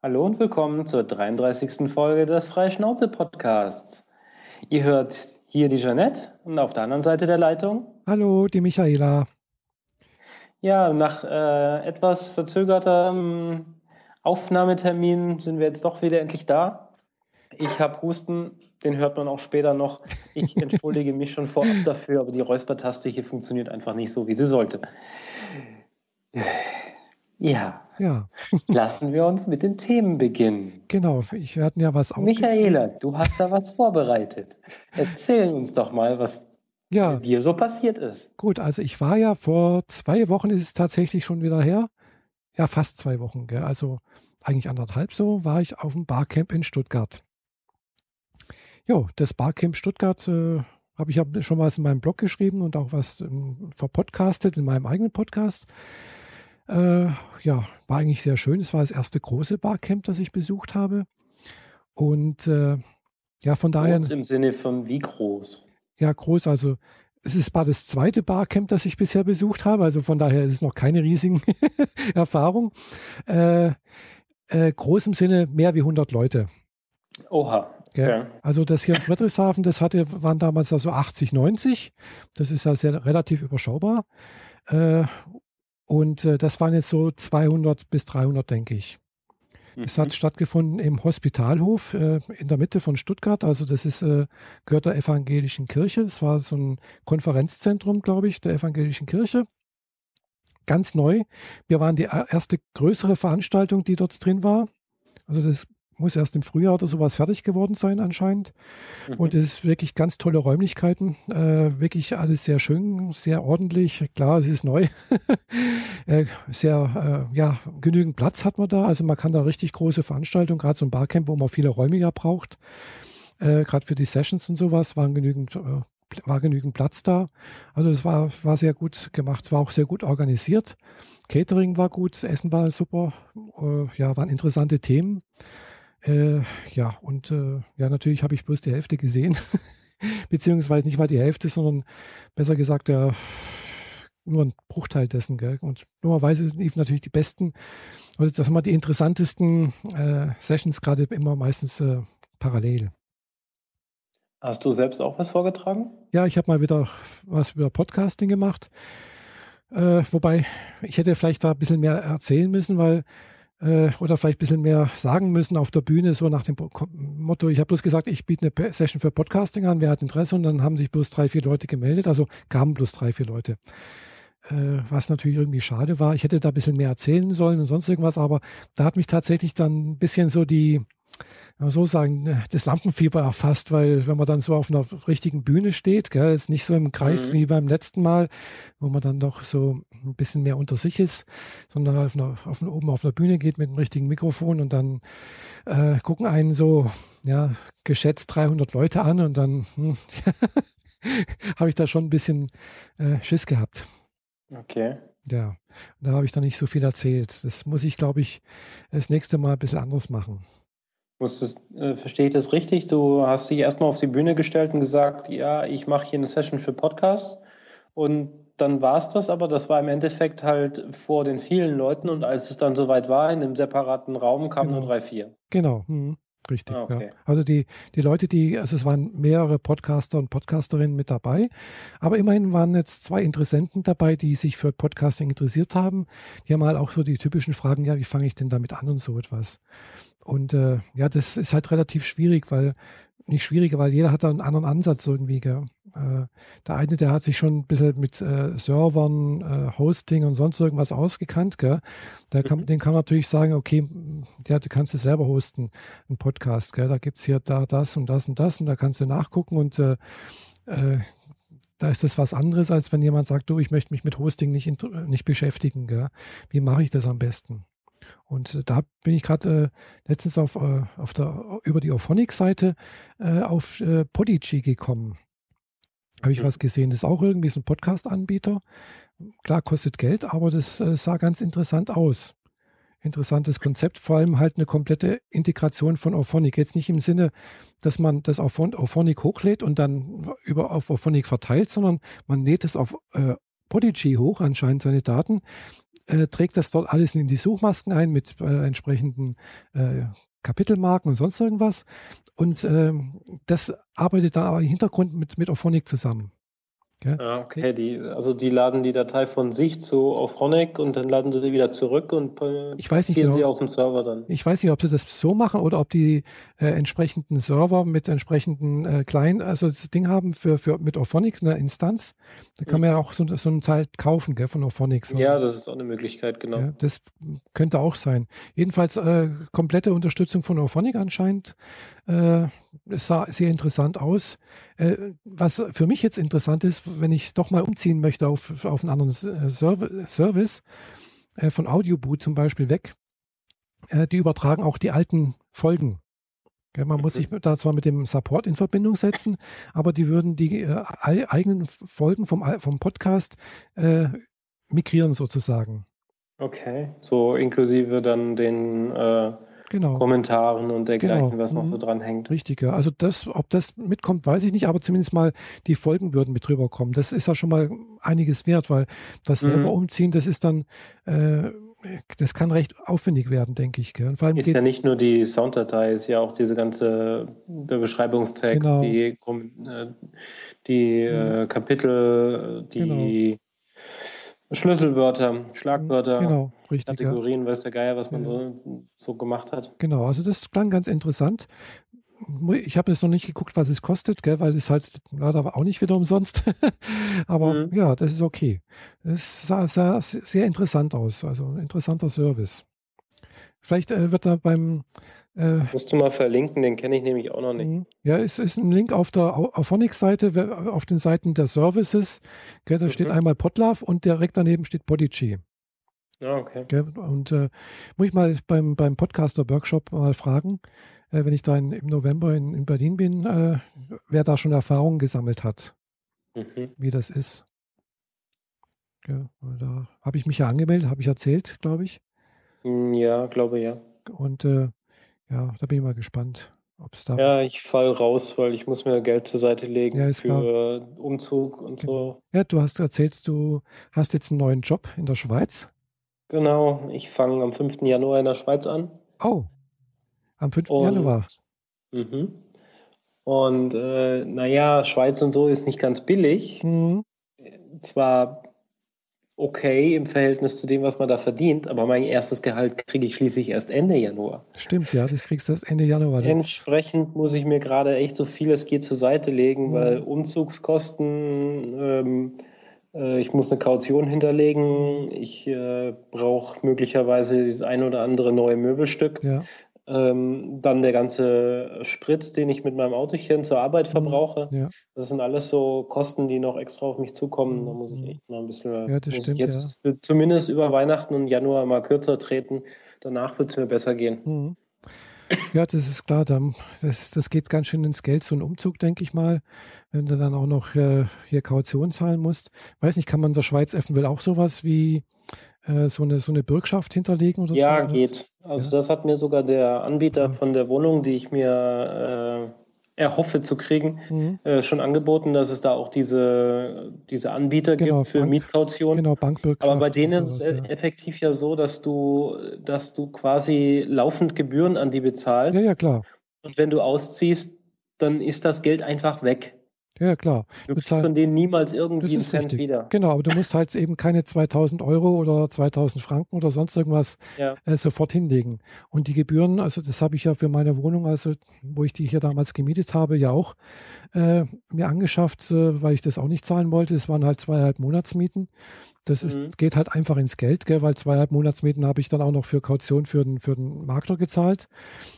Hallo und willkommen zur 33. Folge des Freischnauze-Podcasts. Ihr hört hier die Jeanette und auf der anderen Seite der Leitung. Hallo, die Michaela. Ja, nach äh, etwas verzögertem Aufnahmetermin sind wir jetzt doch wieder endlich da. Ich habe Husten, den hört man auch später noch. Ich entschuldige mich schon vorab dafür, aber die Räuspertaste hier funktioniert einfach nicht so, wie sie sollte. Ja. Ja. Lassen wir uns mit den Themen beginnen. Genau, ich hatten ja was Michaela, du hast da was vorbereitet. Erzähl uns doch mal, was ja. dir so passiert ist. Gut, also ich war ja vor zwei Wochen, ist es tatsächlich schon wieder her. Ja, fast zwei Wochen, gell? also eigentlich anderthalb so, war ich auf dem Barcamp in Stuttgart. Jo, das Barcamp Stuttgart äh, habe ich hab schon was in meinem Blog geschrieben und auch was ähm, verpodcastet in meinem eigenen Podcast. Äh, ja, war eigentlich sehr schön. Es war das erste große Barcamp, das ich besucht habe. Und äh, ja, von daher. Groß im Sinne von wie groß? Ja, groß. Also es ist war das zweite Barcamp, das ich bisher besucht habe. Also von daher ist es noch keine riesigen Erfahrung. Äh, äh, groß im Sinne mehr wie 100 Leute. Oha. Okay. Also das hier in Friedrichshafen, das hatte, waren damals also 80, 90. Das ist ja sehr relativ überschaubar. Äh, und äh, das waren jetzt so 200 bis 300, denke ich. Mhm. Es hat stattgefunden im Hospitalhof äh, in der Mitte von Stuttgart. Also das ist, äh, gehört der evangelischen Kirche. Das war so ein Konferenzzentrum, glaube ich, der evangelischen Kirche. Ganz neu. Wir waren die erste größere Veranstaltung, die dort drin war. Also das muss erst im Frühjahr oder sowas fertig geworden sein anscheinend. Mhm. Und es ist wirklich ganz tolle Räumlichkeiten. Äh, wirklich alles sehr schön, sehr ordentlich. Klar, es ist neu. äh, sehr, äh, ja, genügend Platz hat man da. Also man kann da richtig große Veranstaltungen, gerade so ein Barcamp, wo man viele Räume ja braucht. Äh, gerade für die Sessions und sowas waren genügend äh, war genügend Platz da. Also das war, war sehr gut gemacht, war auch sehr gut organisiert. Catering war gut, Essen war super, äh, ja, waren interessante Themen. Äh, ja, und äh, ja, natürlich habe ich bloß die Hälfte gesehen. Beziehungsweise nicht mal die Hälfte, sondern besser gesagt, ja, nur ein Bruchteil dessen. Gell? Und normalerweise liefen natürlich die besten, oder das haben wir die interessantesten äh, Sessions gerade immer meistens äh, parallel. Hast du selbst auch was vorgetragen? Ja, ich habe mal wieder was über Podcasting gemacht. Äh, wobei, ich hätte vielleicht da ein bisschen mehr erzählen müssen, weil äh, oder vielleicht ein bisschen mehr sagen müssen auf der Bühne, so nach dem Motto, ich habe bloß gesagt, ich biete eine Session für Podcasting an, wer hat Interesse und dann haben sich bloß drei, vier Leute gemeldet, also kamen bloß drei, vier Leute. Äh, was natürlich irgendwie schade war. Ich hätte da ein bisschen mehr erzählen sollen und sonst irgendwas, aber da hat mich tatsächlich dann ein bisschen so die, so sagen, äh, das Lampenfieber erfasst, weil wenn man dann so auf einer richtigen Bühne steht, gell, ist nicht so im Kreis mhm. wie beim letzten Mal, wo man dann doch so ein bisschen mehr unter sich ist, sondern auf einer, auf einer, oben auf einer Bühne geht mit dem richtigen Mikrofon und dann äh, gucken einen so, ja, geschätzt 300 Leute an und dann hm, habe ich da schon ein bisschen äh, Schiss gehabt. Okay. Ja, da habe ich dann nicht so viel erzählt. Das muss ich, glaube ich, das nächste Mal ein bisschen anders machen. Musstest, äh, verstehe ich das richtig? Du hast dich erstmal auf die Bühne gestellt und gesagt, ja, ich mache hier eine Session für Podcasts. Und dann war es das, aber das war im Endeffekt halt vor den vielen Leuten. Und als es dann soweit war, in einem separaten Raum kamen genau. nur drei, vier. Genau. Mhm. Richtig, ah, okay. ja. Also die, die Leute, die, also es waren mehrere Podcaster und Podcasterinnen mit dabei, aber immerhin waren jetzt zwei Interessenten dabei, die sich für Podcasting interessiert haben. Die haben halt auch so die typischen Fragen, ja, wie fange ich denn damit an und so etwas. Und äh, ja, das ist halt relativ schwierig, weil nicht schwieriger, weil jeder hat da einen anderen Ansatz irgendwie. Gell? Äh, der eine, der hat sich schon ein bisschen mit äh, Servern, äh, Hosting und sonst irgendwas ausgekannt. Gell? Der kann, mhm. Den kann man natürlich sagen, okay, ja, du kannst es selber hosten, einen Podcast. Gell? Da gibt es hier da das und das und das und da kannst du nachgucken und äh, äh, da ist das was anderes, als wenn jemand sagt, du, ich möchte mich mit Hosting nicht, nicht beschäftigen. Gell? Wie mache ich das am besten? Und äh, da bin ich gerade äh, letztens auf, äh, auf der, über die Auphonic-Seite äh, auf äh, Podigy gekommen. Habe ich mhm. was gesehen. Das ist auch irgendwie so ein Podcast-Anbieter. Klar, kostet Geld, aber das äh, sah ganz interessant aus. Interessantes Konzept, vor allem halt eine komplette Integration von Auphonic. Jetzt nicht im Sinne, dass man das auf Auphonic hochlädt und dann über auf Auphonic verteilt, sondern man lädt es auf äh, Podigy hoch, anscheinend seine Daten, äh, trägt das dort alles in die Suchmasken ein mit äh, entsprechenden äh, Kapitelmarken und sonst irgendwas. Und ähm, das arbeitet dann aber im Hintergrund mit, mit Auphonic zusammen. Ja, ah, okay. Die, also die laden die Datei von sich zu Auphonic und dann laden sie die wieder zurück und ich weiß nicht genau, sie auf dem Server dann. Ich weiß nicht, ob sie das so machen oder ob die äh, entsprechenden Server mit entsprechenden äh, kleinen, also das Ding haben für, für mit Auphonic eine Instanz. Da kann mhm. man ja auch so, so einen Teil kaufen, gell, von Auphonic. So. Ja, das ist auch eine Möglichkeit, genau. Ja, das könnte auch sein. Jedenfalls äh, komplette Unterstützung von Auphonic anscheinend. Äh, es sah sehr interessant aus. Äh, was für mich jetzt interessant ist, wenn ich doch mal umziehen möchte auf, auf einen anderen äh, Service, äh, von Audioboot zum Beispiel weg, äh, die übertragen auch die alten Folgen. man muss sich da zwar mit dem Support in Verbindung setzen, aber die würden die äh, eigenen Folgen vom, vom Podcast äh, migrieren sozusagen. Okay, so inklusive dann den genau. Kommentaren und dergleichen, genau. was noch so mhm. dran hängt. Richtig, ja. Also das, ob das mitkommt, weiß ich nicht, aber zumindest mal die Folgen würden mit drüber kommen. Das ist ja schon mal einiges wert, weil das mhm. selber umziehen, das ist dann, äh, das kann recht aufwendig werden, denke ich. Gell? Und vor allem ist ja nicht nur die Sounddatei, ist ja auch diese ganze der Beschreibungstext, genau. die, äh, die mhm. äh, Kapitel, die genau. Schlüsselwörter, Schlagwörter, genau, richtig, Kategorien, ja. weiß der Geier, was man ja. so, so gemacht hat. Genau, also das klang ganz interessant. Ich habe jetzt noch nicht geguckt, was es kostet, gell, weil es halt leider auch nicht wieder umsonst. Aber mhm. ja, das ist okay. Es sah, sah, sehr interessant aus, also ein interessanter Service. Vielleicht äh, wird da beim äh, Musst du mal verlinken, den kenne ich nämlich auch noch nicht. Mhm. Ja, es ist ein Link auf der Auphonic-Seite, auf den Seiten der Services. Gell, da mhm. steht einmal Podlove und direkt daneben steht Podigy. Ja, ah, okay. Gell, und äh, muss ich mal beim, beim Podcaster-Workshop mal fragen, äh, wenn ich da in, im November in, in Berlin bin, äh, wer da schon Erfahrungen gesammelt hat, mhm. wie das ist. Ja, da habe ich mich ja angemeldet, habe ich erzählt, glaube ich. Hm, ja, glaube ja. Und äh, ja, da bin ich mal gespannt, ob es da. Ja, ich fall raus, weil ich muss mir Geld zur Seite legen ja, für klar. Umzug und genau. so. Ja, du hast erzählt, du hast jetzt einen neuen Job in der Schweiz. Genau, ich fange am 5. Januar in der Schweiz an. Oh, am 5. Und, Januar. Mhm. Und äh, naja, Schweiz und so ist nicht ganz billig. Mhm. Zwar okay im Verhältnis zu dem, was man da verdient, aber mein erstes Gehalt kriege ich schließlich erst Ende Januar. Stimmt, ja, das kriegst du erst Ende Januar. Entsprechend muss ich mir gerade echt so viel es geht zur Seite legen, mhm. weil Umzugskosten, ähm, äh, ich muss eine Kaution hinterlegen, ich äh, brauche möglicherweise das ein oder andere neue Möbelstück. Ja. Ähm, dann der ganze Sprit, den ich mit meinem Autochen zur Arbeit mhm. verbrauche. Ja. Das sind alles so Kosten, die noch extra auf mich zukommen. Da muss ich mhm. echt mal ein bisschen ja, das stimmt, jetzt ja. zumindest über Weihnachten und Januar mal kürzer treten. Danach wird es mir besser gehen. Mhm. Ja, das ist klar. Das, das geht ganz schön ins Geld, so ein Umzug, denke ich mal. Wenn du dann auch noch äh, hier Kaution zahlen musst. Weiß nicht, kann man in der Schweiz eventuell auch sowas wie äh, so, eine, so eine Bürgschaft hinterlegen? Oder ja, so geht. Also ja. das hat mir sogar der Anbieter ja. von der Wohnung, die ich mir äh, erhoffe zu kriegen, mhm. äh, schon angeboten, dass es da auch diese, diese Anbieter genau, gibt für Bank, Mietkaution. Genau, Bankbürgschaft. Aber bei denen ist es ja. effektiv ja so, dass du, dass du quasi laufend Gebühren an die bezahlst. Ja, ja, klar. Und wenn du ausziehst, dann ist das Geld einfach weg. Ja, klar. Du kriegst von denen niemals irgendwie einen Cent richtig. wieder. Genau, aber du musst halt eben keine 2000 Euro oder 2000 Franken oder sonst irgendwas ja. äh, sofort hinlegen. Und die Gebühren, also das habe ich ja für meine Wohnung, also wo ich die hier damals gemietet habe, ja auch äh, mir angeschafft, äh, weil ich das auch nicht zahlen wollte. Es waren halt zweieinhalb Monatsmieten. Das ist, mhm. geht halt einfach ins Geld, gell, weil zweieinhalb Monatsmieten habe ich dann auch noch für Kaution für den, für den Makler gezahlt.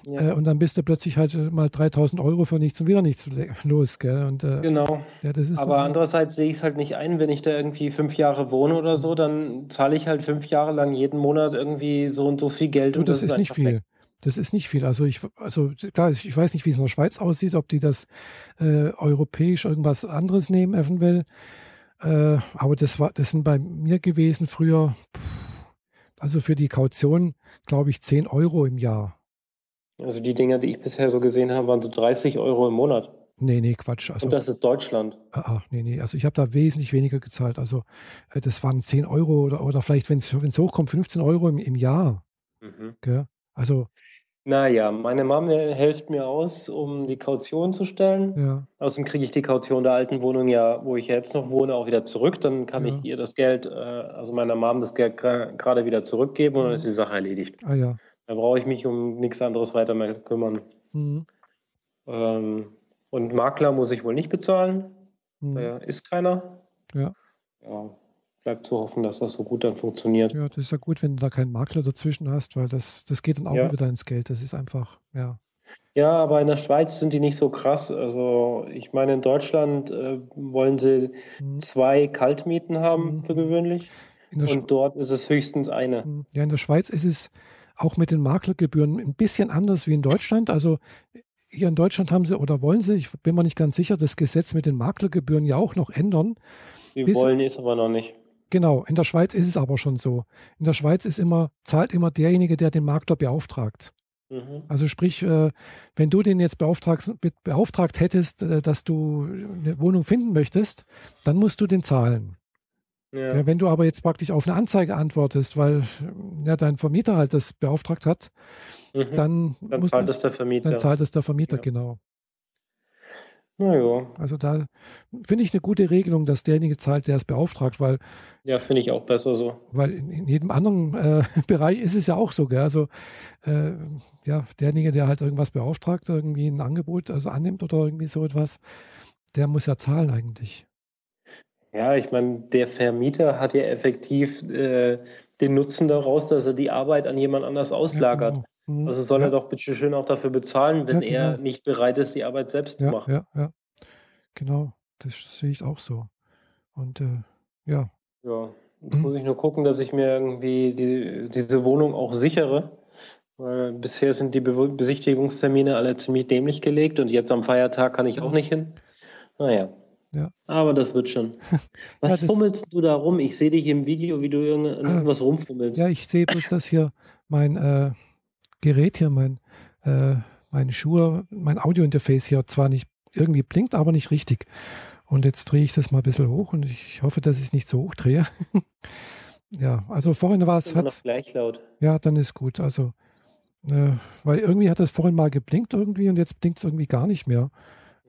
Ja. Äh, und dann bist du plötzlich halt mal 3000 Euro für nichts und wieder nichts los. Gell? Und, äh, genau. Ja, Aber andererseits sehe ich es halt nicht ein, wenn ich da irgendwie fünf Jahre wohne oder so, dann zahle ich halt fünf Jahre lang jeden Monat irgendwie so und so viel Geld. Du, und das, das ist, nicht viel. Weg. Das ist nicht viel. Also ich, also klar, ich weiß nicht, wie es in der Schweiz aussieht, ob die das äh, europäisch irgendwas anderes nehmen, eventuell. Äh, aber das war, das sind bei mir gewesen früher, also für die Kaution, glaube ich, 10 Euro im Jahr. Also die Dinger, die ich bisher so gesehen habe, waren so 30 Euro im Monat. Nee, nee, Quatsch. Also, Und das ist Deutschland. ah, ah, nee, nee. Also ich habe da wesentlich weniger gezahlt. Also äh, das waren 10 Euro oder, oder vielleicht, wenn es hochkommt, 15 Euro im, im Jahr. Mhm. Also, Naja, meine Mom hilft mir aus, um die Kaution zu stellen. ja, Außerdem kriege ich die Kaution der alten Wohnung ja, wo ich jetzt noch wohne, auch wieder zurück. Dann kann Ja. ich ihr das Geld, äh, also meiner Mom das Geld gerade wieder zurückgeben und dann ist die Sache erledigt. ah ja. Da brauche ich mich um nichts anderes weiter mehr kümmern. Mhm. Ähm, und Makler muss ich wohl nicht bezahlen. Mhm. Da ist keiner. Ja. Ja, bleibt zu hoffen, dass das so gut dann funktioniert. Ja, das ist ja gut, wenn du da keinen Makler dazwischen hast, weil das, das geht dann auch Ja. wieder ins Geld. Das ist einfach, ja. Ja, aber in der Schweiz sind die nicht so krass. Also ich meine, in Deutschland äh, wollen sie Mhm. zwei Kaltmieten haben Mhm. für gewöhnlich der, Sch und dort ist es höchstens eine. Mhm. ja, in der Schweiz ist es auch mit den Maklergebühren ein bisschen anders wie in Deutschland. Also hier in Deutschland haben sie oder wollen sie, ich bin mir nicht ganz sicher, das Gesetz mit den Maklergebühren ja auch noch ändern. Die Bis- wollen es aber noch nicht. Genau, in der Schweiz ist es aber schon so. In der Schweiz ist immer, zahlt immer derjenige, der den Makler beauftragt. Mhm. Also sprich, äh, wenn du den jetzt beauftragt, beauftragt hättest, äh, dass du eine Wohnung finden möchtest, dann musst du den zahlen. Ja. Ja, wenn du aber jetzt praktisch auf eine Anzeige antwortest, weil ja, dein Vermieter halt das beauftragt hat, Mhm. dann, Dann zahlt du, es der Vermieter. dann zahlt es der Vermieter, genau. Naja, Also da finde ich eine gute Regelung, dass derjenige zahlt, der es beauftragt, weil, ja, finde ich auch besser so. weil in, in jedem anderen äh, Bereich ist es ja auch so, gell? Also äh, ja, derjenige, der halt irgendwas beauftragt, irgendwie ein Angebot also annimmt oder irgendwie so etwas, der muss ja zahlen eigentlich. Ja, ich meine, der Vermieter hat ja effektiv äh, den Nutzen daraus, dass er die Arbeit an jemand anders auslagert. Ja, genau. Mhm. Also soll ja, er doch bitte schön auch dafür bezahlen, wenn Ja, er genau. nicht bereit ist, die Arbeit selbst zu ja, machen. ja, ja, genau. Das sehe ich auch so. Und äh, ja, Ja, jetzt Mhm. muss ich nur gucken, dass ich mir irgendwie die, diese Wohnung auch sichere. Weil bisher sind die Be Besichtigungstermine alle ziemlich dämlich gelegt und jetzt am Feiertag kann ich auch nicht hin. Naja. Ja. Aber das wird schon. Was das- fummelst du da rum? Ich sehe dich im Video, wie du Ah. irgendwas rumfummelst. ja, ich sehe bloß, dass hier mein äh, Gerät hier, mein, äh, meine Schuhe, mein Audiointerface hier zwar nicht irgendwie blinkt, aber nicht richtig. Und jetzt drehe ich das mal ein bisschen hoch und ich hoffe, dass ich es nicht so hoch drehe. ja, also vorhin war es, hat's, gleich laut. ja, dann ist gut. Also, äh, weil irgendwie hat das vorhin mal geblinkt irgendwie und jetzt blinkt es irgendwie gar nicht mehr.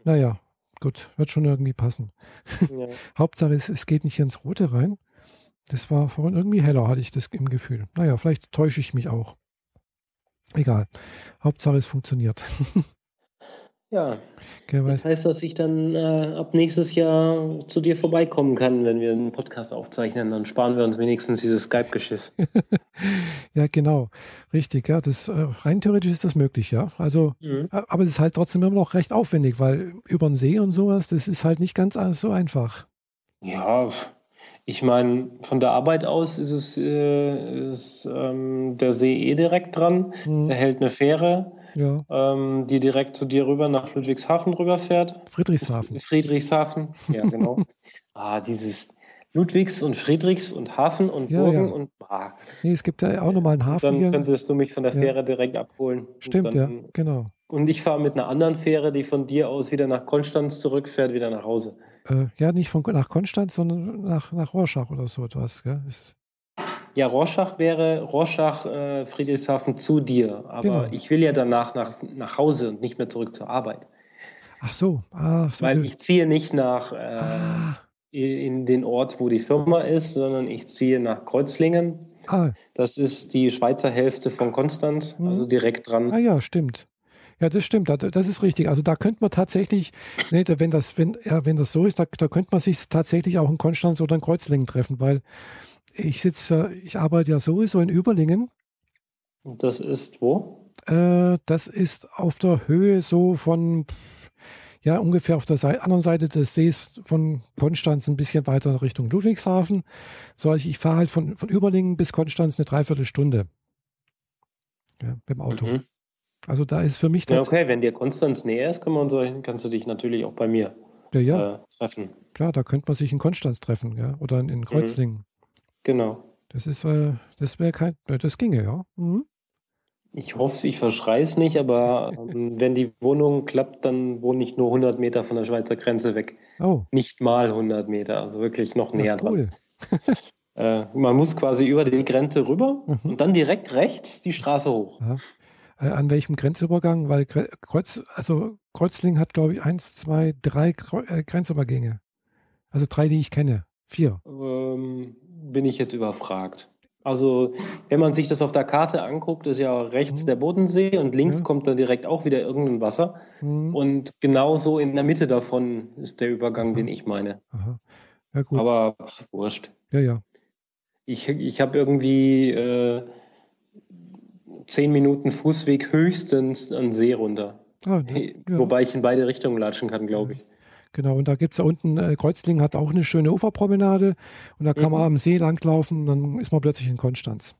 Naja, gut, wird schon irgendwie passen. Ja. Hauptsache, es, es geht nicht ins Rote rein. Das war vorhin irgendwie heller, hatte ich das im Gefühl. Naja, vielleicht täusche ich mich auch. Egal. Hauptsache, es funktioniert. ja, weil, das heißt, dass ich dann äh, ab nächstes Jahr zu dir vorbeikommen kann, wenn wir einen Podcast aufzeichnen. Dann sparen wir uns wenigstens dieses Skype-Geschiss. ja, genau. Richtig, ja. Das, äh, rein theoretisch ist das möglich, ja. Also, Mhm. aber es ist halt trotzdem immer noch recht aufwendig, weil über den See und sowas, das ist halt nicht ganz so einfach. Ja, ich meine, von der Arbeit aus ist es äh, ist, ähm, der See eh direkt dran. Hm, Der hält eine Fähre, ja, ähm, die direkt zu dir rüber nach Ludwigshafen rüberfährt. Friedrichshafen. Friedrichshafen, ja, genau. ah, dieses Ludwigs und Friedrichs und Hafen und Ja, Burgen ja. und ah, Nee, es gibt ja auch nochmal einen Hafen dann hier. könntest du mich von der. Fähre direkt abholen. Stimmt, ja, genau. Und ich fahre mit einer anderen Fähre, die von dir aus wieder nach Konstanz zurückfährt, wieder nach Hause. Äh, ja, nicht von, nach Konstanz, sondern nach, nach Rorschach oder so etwas. Gell? Ist, Ja, Rorschach wäre Rorschach, äh, Friedrichshafen zu dir. Aber Genau. ich will ja danach nach, nach Hause und nicht mehr zurück zur Arbeit. ach so, ach so. Weil ich ziehe nicht nach äh, ah, in den Ort, wo die Firma ist, sondern ich ziehe nach Kreuzlingen. ah, Das ist die Schweizer Hälfte von Konstanz, Mhm. also direkt dran. Ah ja, stimmt. Ja, das stimmt. Da- Das ist richtig. Also da könnte man tatsächlich, nee, wenn das, wenn, ja, wenn das so ist, da, da könnte man sich tatsächlich auch in Konstanz oder in Kreuzlingen treffen, weil ich sitze, ich arbeite ja sowieso in Überlingen. Und Das ist wo? Äh, das ist auf der Höhe so von, ja, ungefähr auf der Sei anderen Seite des Sees von Konstanz ein bisschen weiter Richtung Ludwigshafen. So, ich, ich fahre halt von, von Überlingen bis Konstanz eine Dreiviertelstunde. Ja, mit dem Auto. Mhm. Also da ist für mich Ja, okay, wenn dir Konstanz näher ist, wir uns, kannst du dich natürlich auch bei mir ja, ja, äh, treffen. klar, da könnte man sich in Konstanz treffen, ja, oder in, in Kreuzlingen. Genau. Das ist, äh, das wäre kein, äh, das ginge, ja. Mhm. Ich hoffe, ich verschreie es nicht, aber ähm, wenn die Wohnung klappt, dann wohne ich nur 100 Meter von der Schweizer Grenze weg. Oh, Nicht mal 100 Meter, also wirklich noch ja, näher dran. cool. Äh, man muss quasi über die Grenze rüber Mhm. und dann direkt rechts die Straße hoch. Ja. Äh, an welchem Grenzübergang? Weil Kreuz, also Kreuzlingen hat, glaube ich, eins, zwei, drei Kreu äh, Grenzübergänge. Also drei, die ich kenne. Vier. Ähm, bin ich jetzt überfragt. Also, wenn man sich das auf der Karte anguckt, ist ja rechts Mhm. der Bodensee und links Ja. kommt dann direkt auch wieder irgendein Wasser. Mhm. Und genauso in der Mitte davon ist der Übergang, den ich meine. Aha. Ja, gut. Aber pff, wurscht. ja, ja. Ich, ich habe irgendwie äh, zehn Minuten Fußweg höchstens an See runter. Ah, ja. Wobei ich in beide Richtungen latschen kann, glaube ich. Genau, und da gibt es da unten, äh, Kreuzlingen hat auch eine schöne Uferpromenade und da kann man Mhm. am See langlaufen und dann ist man plötzlich in Konstanz.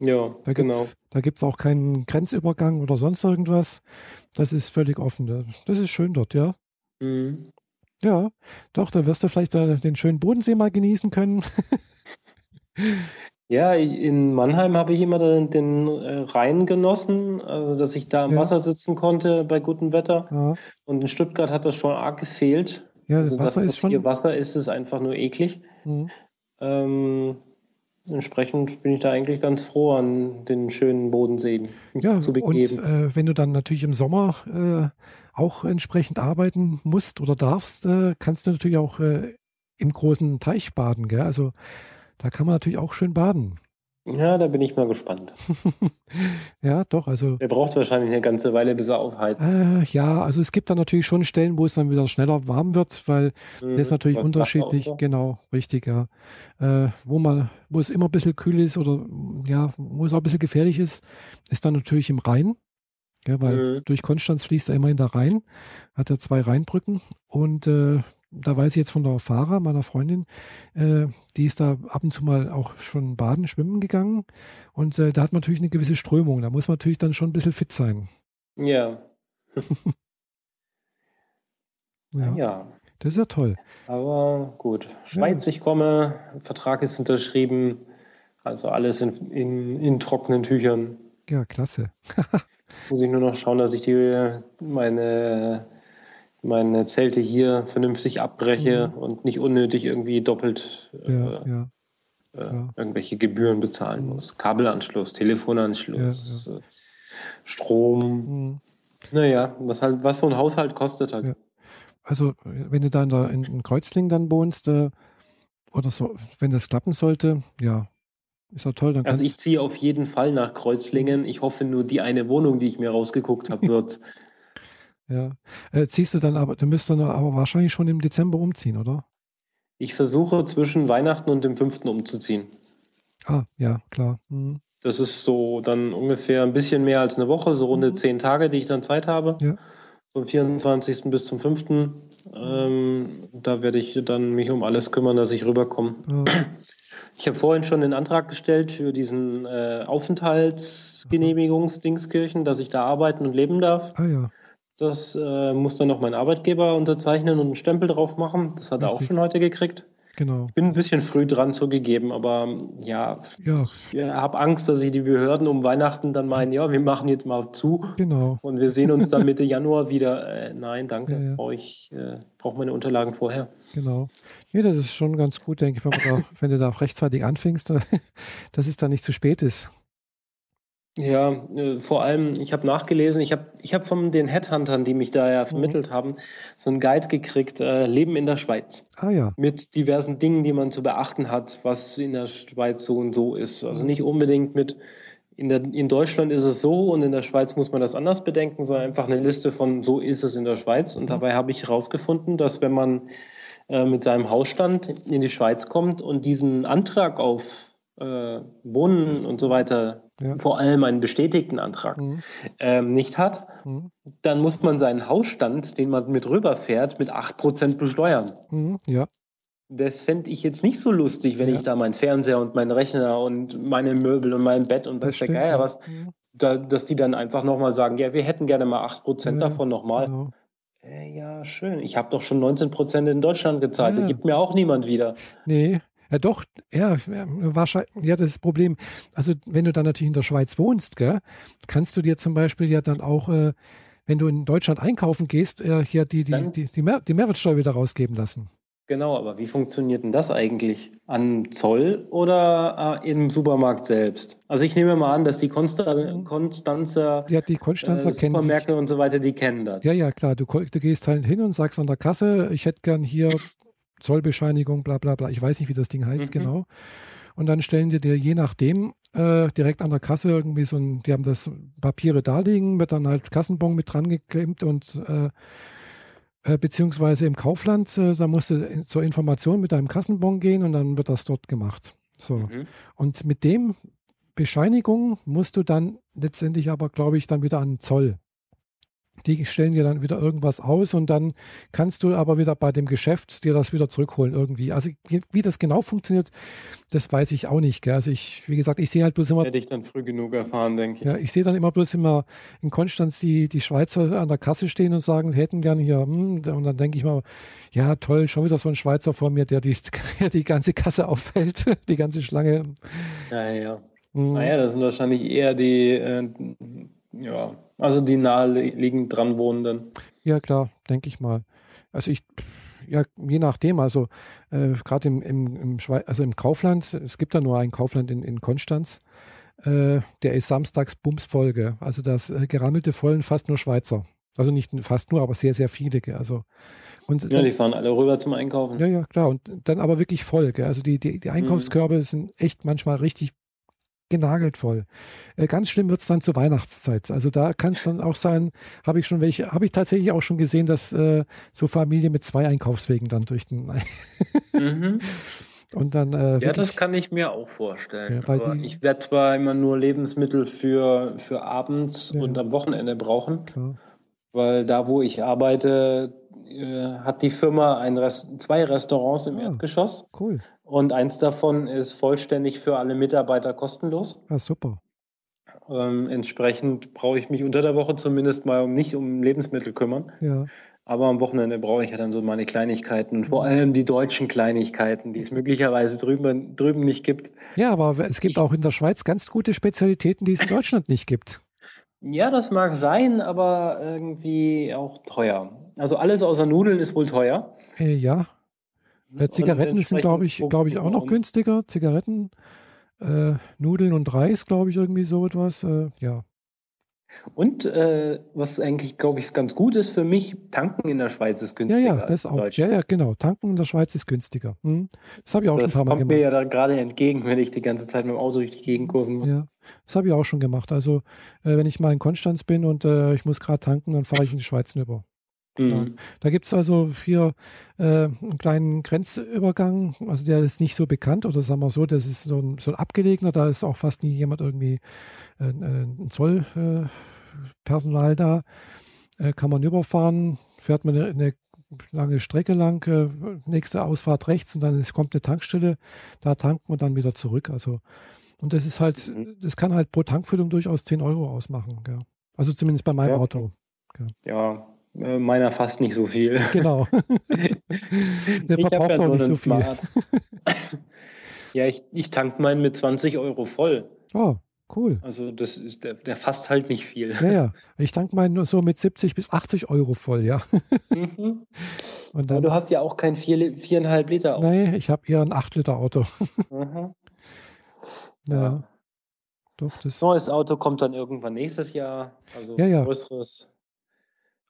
Ja, Da genau. da gibt's auch keinen Grenzübergang oder sonst irgendwas. Das ist völlig offen. Da- Das ist schön dort, ja. Mhm. Ja, doch, da wirst du vielleicht äh, den schönen Bodensee mal genießen können. Ja, in Mannheim habe ich immer den, den äh, Rhein genossen, also dass ich da am Ja. Wasser sitzen konnte bei gutem Wetter. Ja, Und in Stuttgart hat das schon arg gefehlt. ja Also das das, Wasser was ist schon. hier Wasser ist, ist einfach nur eklig. Mhm. Ähm, entsprechend bin ich da eigentlich ganz froh, an den schönen Bodensee mich Ja, zu und begeben. äh, wenn du dann natürlich im Sommer äh, auch entsprechend arbeiten musst oder darfst, äh, kannst du natürlich auch äh, im großen Teich baden, gell? Also da kann man natürlich auch schön baden. Ja, da bin ich mal gespannt. Ja, doch, also Der braucht wahrscheinlich eine ganze Weile, bis er aufheizt. äh, ja, also es gibt dann natürlich schon Stellen, wo es dann wieder schneller warm wird, weil das ist Mhm. natürlich unterschiedlich, auch genau, richtig, ja. Äh, wo man, wo es immer ein bisschen kühl ist oder ja, wo es auch ein bisschen gefährlich ist, ist dann natürlich im Rhein. Ja, weil Mhm. durch Konstanz fließt er immerhin der Rhein, hat er zwei Rheinbrücken und äh, da weiß ich jetzt von der Fahrer, meiner Freundin, äh, die ist da ab und zu mal auch schon baden, schwimmen gegangen und äh, da hat man natürlich eine gewisse Strömung, da muss man natürlich dann schon ein bisschen fit sein. Ja, Ja, ja. das ist ja toll. Aber gut. Schweiz, ich komme, Vertrag ist unterschrieben, also alles in, in, in trockenen Tüchern. Ja, klasse. Muss ich nur noch schauen, dass ich die, meine, meine Zelte hier vernünftig abbreche Mhm. und nicht unnötig irgendwie doppelt Ja, äh, ja. äh, ja. irgendwelche Gebühren bezahlen Mhm. muss. Kabelanschluss, Telefonanschluss, äh, Strom. Mhm. Naja, was halt, was so ein Haushalt kostet halt. Ja. Also, wenn du da in, der, in, in Kreuzlingen dann wohnst, äh, oder so, wenn das klappen sollte, ja, ist ja toll. Dann Also ich ziehe auf jeden Fall nach Kreuzlingen. Ich hoffe nur, die eine Wohnung, die ich mir rausgeguckt habe, wird. Ja. Äh, ziehst du dann aber, du müsstest dann aber wahrscheinlich schon im Dezember umziehen, oder? Ich versuche zwischen Weihnachten und dem 5. umzuziehen. Ah, ja, klar. Mhm. Das ist so dann ungefähr ein bisschen mehr als eine Woche, so runde Mhm. zehn Tage, die ich dann Zeit habe. Ja. Vom 24. bis zum 5. Ähm, da werde ich dann mich um alles kümmern, dass ich rüberkomme. Äh, Ich habe vorhin schon den Antrag gestellt für diesen äh, Aufenthaltsgenehmigungsdingskirchen, dass ich da arbeiten und leben darf. ah ja, Das äh, muss dann noch mein Arbeitgeber unterzeichnen und einen Stempel drauf machen. Das hat er auch schon heute gekriegt. genau. Bin ein bisschen früh dran zugegeben, aber ja, Ja, ich habe Angst, dass sich die Behörden um Weihnachten dann meinen, ja, wir machen jetzt mal zu genau. und wir sehen uns dann Mitte Januar wieder. Äh, nein, danke, Ja, ja. brauche ich äh, brauche meine Unterlagen vorher. Genau. Ja, das ist schon ganz gut, denke ich, wenn, da, wenn du da auch rechtzeitig anfängst, dass es dann nicht zu spät ist. Ja, äh, vor allem, ich habe nachgelesen, ich habe ich hab von den Headhuntern, die mich da Mhm. ja vermittelt haben, so einen Guide gekriegt, äh, Leben in der Schweiz. Ah ja, Mit diversen Dingen, die man zu beachten hat, was in der Schweiz so und so ist. Also Mhm. nicht unbedingt mit, in, der, in Deutschland ist es so und in der Schweiz muss man das anders bedenken, sondern einfach eine Liste von so ist es in der Schweiz. Und Mhm. dabei habe ich herausgefunden, dass wenn man äh, mit seinem Hausstand in die Schweiz kommt und diesen Antrag auf äh, Wohnen und so weiter, Ja. vor allem einen bestätigten Antrag, Mhm. ähm, nicht hat, Mhm. dann muss man seinen Hausstand, den man mit rüberfährt, mit 8% besteuern. Mhm. Ja, Das fände ich jetzt nicht so lustig, wenn Ja. ich da meinen Fernseher und meinen Rechner und meine Möbel und mein Bett und das was der. Geier ja. was, Mhm. da, dass die dann einfach nochmal sagen, ja, wir hätten gerne mal 8% Ja, davon nochmal. Genau. Äh, ja, schön. Ich habe doch schon 19% in Deutschland gezahlt. Ja. Da gibt mir auch niemand wieder. Nee, Ja, doch, ja, wahrscheinlich, ja, das ist das Problem. Also, wenn du dann natürlich in der Schweiz wohnst, gell, kannst du dir zum Beispiel ja dann auch, äh, wenn du in Deutschland einkaufen gehst, äh, hier die, die, die, die, Mehr die Mehrwertsteuer wieder rausgeben lassen. Genau, aber wie funktioniert denn das eigentlich? An Zoll oder äh, im Supermarkt selbst? Also ich nehme mal an, dass die Konstan Konstanzer, ja, die Konstanzer äh, Supermärkte und so weiter, die kennen das. Ja, ja, klar. Du, du gehst halt hin und sagst an der Kasse, ich hätte gern hier Zollbescheinigung, bla bla bla. Ich weiß nicht, wie das Ding heißt mhm. genau. Und dann stellen die dir je nachdem äh, direkt an der Kasse irgendwie so ein, die haben das Papiere da liegen, wird dann halt Kassenbon mit dran geklemmt und äh, äh, beziehungsweise im Kaufland, äh, da musst du zur Information mit deinem Kassenbon gehen und dann wird das dort gemacht. So. Mhm. Und mit dem Bescheinigung musst du dann letztendlich aber, glaube ich, dann wieder an Zoll die stellen dir dann wieder irgendwas aus und dann kannst du aber wieder bei dem Geschäft dir das wieder zurückholen irgendwie. Also wie das genau funktioniert, das weiß ich auch nicht. Gell? Also ich, wie gesagt, ich sehe halt bloß immer. Hätte ich dann früh genug erfahren, denke ich. Ja, ich sehe dann immer bloß immer in Konstanz die, die Schweizer an der Kasse stehen und sagen, sie hätten gerne hier, hm, und dann denke ich mal, ja toll, schon wieder so ein Schweizer vor mir, der die, der die ganze Kasse auffällt, die ganze Schlange. Ja, ja. Mhm. Naja, das sind wahrscheinlich eher die, äh, ja, also die naheliegend dran Wohnenden. Ja, klar, denke ich mal. Also ich, ja, je nachdem, also äh, gerade im, im, im, also im Kaufland, es gibt da nur ein Kaufland in, in Konstanz, äh, der ist samstags bumsfolge. Also das äh, gerammelte Vollen fast nur Schweizer. Also nicht fast nur, aber sehr, sehr viele. Also, und ja, die fahren alle rüber zum Einkaufen. Ja, ja, klar. Und dann aber wirklich voll. Also die, die, die Einkaufskörbe mhm. sind echt manchmal richtig genagelt voll. Äh, ganz schlimm wird es dann zur Weihnachtszeit. Also da kann es dann auch sein, habe ich schon welche, habe ich tatsächlich auch schon gesehen, dass äh, so Familien mit zwei Einkaufswegen dann durch den mhm. Und dann, äh, ja, das kann ich mir auch vorstellen. Ja, die, ich werde zwar immer nur Lebensmittel für, für abends ja. und am Wochenende brauchen, Klar. weil da, wo ich arbeite, äh, hat die Firma ein Rest zwei Restaurants im ah, Erdgeschoss. Cool. Und eins davon ist vollständig für alle Mitarbeiter kostenlos. Ah, super. Ähm, entsprechend brauche ich mich unter der Woche zumindest mal um nicht um Lebensmittel kümmern. Ja. Aber am Wochenende brauche ich ja dann so meine Kleinigkeiten, vor allem die deutschen Kleinigkeiten, die es möglicherweise drüben, drüben nicht gibt. Ja, aber es gibt ich, auch in der Schweiz ganz gute Spezialitäten, die es in Deutschland nicht gibt. Ja, das mag sein, aber irgendwie auch teuer. Also alles außer Nudeln ist wohl teuer. Äh, ja. Äh, Zigaretten sind, glaube ich, glaube ich, auch noch günstiger. Zigaretten, äh, Nudeln und Reis, glaube ich, irgendwie so etwas. Äh, ja. Und äh, was eigentlich, glaube ich, ganz gut ist für mich, tanken in der Schweiz ist günstiger. Ja, ja, das auch. Ja, ja, genau. Tanken in der Schweiz ist günstiger. Hm. Das habe ich auch das schon ein paar Mal gemacht. Das kommt mir ja gerade entgegen, wenn ich die ganze Zeit mit dem Auto durch die Gegend kurven muss. Ja, das habe ich auch schon gemacht. Also, äh, wenn ich mal in Konstanz bin und äh, ich muss gerade tanken, dann fahre ich in die Schweiz rüber. Mhm. Da gibt es also hier äh, einen kleinen Grenzübergang, also der ist nicht so bekannt oder sagen wir so, das ist so ein, so ein abgelegener, da ist auch fast nie jemand irgendwie äh, äh ein Zollpersonal äh, da. Äh, kann man überfahren, fährt man eine, eine lange Strecke lang, äh, nächste Ausfahrt rechts und dann ist, kommt eine Tankstelle, da tanken und dann wieder zurück. Also und das ist halt, mhm. das kann halt pro Tankfüllung durchaus 10 Euro ausmachen. Gell? Also zumindest bei meinem ja. Auto. Ja, äh, meiner fast nicht so viel. Genau. Der ich habe ja nur einen so Smart. ja, ich, ich tank meinen mit 20 Euro voll. Oh, cool. Also das ist der, der fasst halt nicht viel. Ja, ja. Ich tank meinen nur so mit 70 bis 80 Euro voll, ja. Mhm. Und dann, Aber du hast ja auch kein 4,5 Liter Auto. Nee, ich habe eher ein 8 Liter Auto. Mhm. Ja. ja. Doch, das Neues Auto kommt dann irgendwann nächstes Jahr. Also ja, ja. größeres.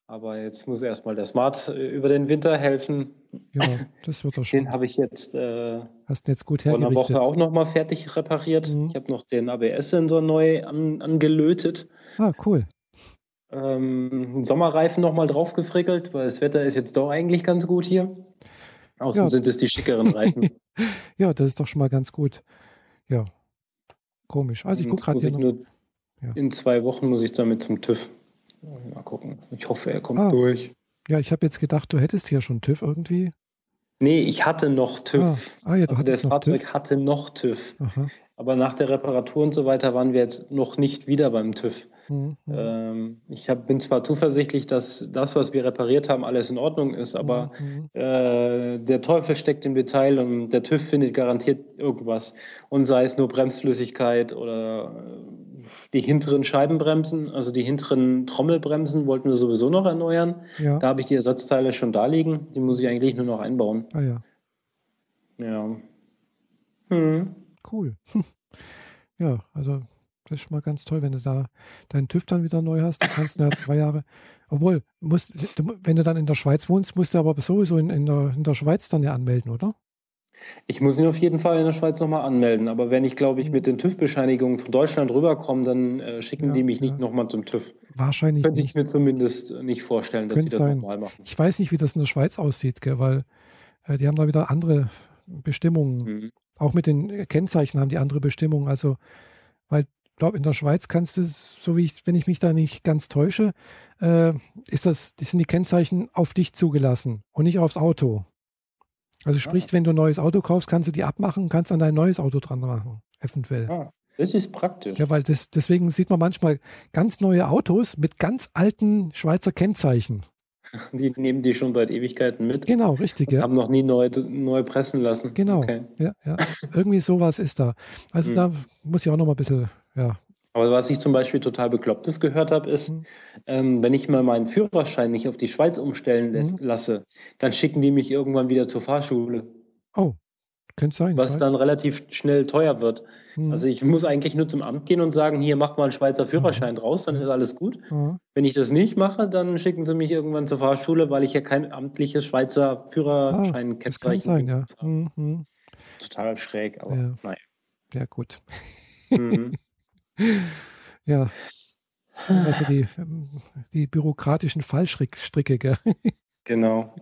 Aber jetzt muss erstmal der Smart äh, über den Winter helfen. Ja, das wird er schon. Den habe ich jetzt, äh, Hast jetzt gut vor einer Woche auch nochmal fertig repariert. Mhm. Ich habe noch den ABS-Sensor neu an, angelötet. Ah, cool. Ähm, Sommerreifen nochmal draufgefrickelt, weil das Wetter ist jetzt doch eigentlich ganz gut hier. Außen ja. sind es die schickeren Reifen. ja, das ist doch schon mal ganz gut. Ja, komisch. Also ich gucke gerade hier noch. Ja. In zwei Wochen muss ich damit zum TÜV. Mal gucken. Ich hoffe, er kommt ah. durch. Ja, ich habe jetzt gedacht, du hättest hier schon TÜV irgendwie. Nee, ich hatte noch TÜV. Ah, ah ja, also das Fahrzeug TÜV. hatte noch TÜV. Aha. Aber nach der Reparatur und so weiter waren wir jetzt noch nicht wieder beim TÜV. Mhm. mhm, Ähm, ich hab, bin zwar zuversichtlich, dass das, was wir repariert haben, alles in Ordnung ist, aber mhm. äh, der Teufel steckt im Detail und der TÜV findet garantiert irgendwas. Und sei es nur Bremsflüssigkeit oder äh, die hinteren Scheibenbremsen, also die hinteren Trommelbremsen wollten wir sowieso noch erneuern. Ja, Da habe ich die Ersatzteile schon da liegen. Die muss ich eigentlich nur noch einbauen. ah ja, Ja. Hm. cool. Ja, also das ist schon mal ganz toll, wenn du da deinen TÜV dann wieder neu hast. Du kannst ja zwei Jahre, obwohl, musst, wenn du dann in der Schweiz wohnst, musst du aber sowieso in, in, der, in der Schweiz dann ja anmelden, oder? Ich muss ihn auf jeden Fall in der Schweiz nochmal anmelden. Aber wenn ich, glaube ich, mit den TÜV-Bescheinigungen von Deutschland rüberkomme, dann äh, schicken Ja, die mich nicht ja. nochmal zum TÜV. Wahrscheinlich Könnte ich nicht. mir zumindest nicht vorstellen, dass die das sein. nochmal machen. Ich weiß nicht, wie das in der Schweiz aussieht, gell, weil äh, die haben da wieder andere Bestimmungen. Mhm. Auch mit den Kennzeichen haben die andere Bestimmungen. Also, weil ich glaube, in der Schweiz kannst du, so wie ich, wenn ich mich da nicht ganz täusche, äh, ist das, die sind die Kennzeichen auf dich zugelassen und nicht aufs Auto. Also sprich, wenn du ein neues Auto kaufst, kannst du die abmachen und kannst an dein neues Auto dran machen, eventuell. Ah, das ist praktisch. Ja, weil das, deswegen sieht man manchmal ganz neue Autos mit ganz alten Schweizer Kennzeichen. Die nehmen die schon seit Ewigkeiten mit. Genau, richtig, ja. Haben noch nie neu, neu pressen lassen. Genau. Okay. Ja, ja. Irgendwie sowas ist da. Also Hm. da muss ich auch noch mal ein bisschen, ja. Aber was ich zum Beispiel total Beklopptes gehört habe, ist, Hm. ähm, wenn ich mal meinen Führerschein nicht auf die Schweiz umstellen Mhm. lasse, dann schicken die mich irgendwann wieder zur Fahrschule, Oh, könnte sein. was dann relativ schnell teuer wird. Hm. Also ich muss eigentlich nur zum Amt gehen und sagen, hier mach mal einen Schweizer Führerschein draus, dann ist alles gut. ja. Wenn ich das nicht mache, dann schicken sie mich irgendwann zur Fahrschule, weil ich ja kein amtliches Schweizer Ah, das kann sein, ja. Total schräg, aber Ja. naja. Ja, gut. Mhm. Ja. Das sind also die, ähm, die bürokratischen Fallstricke, gell? Genau.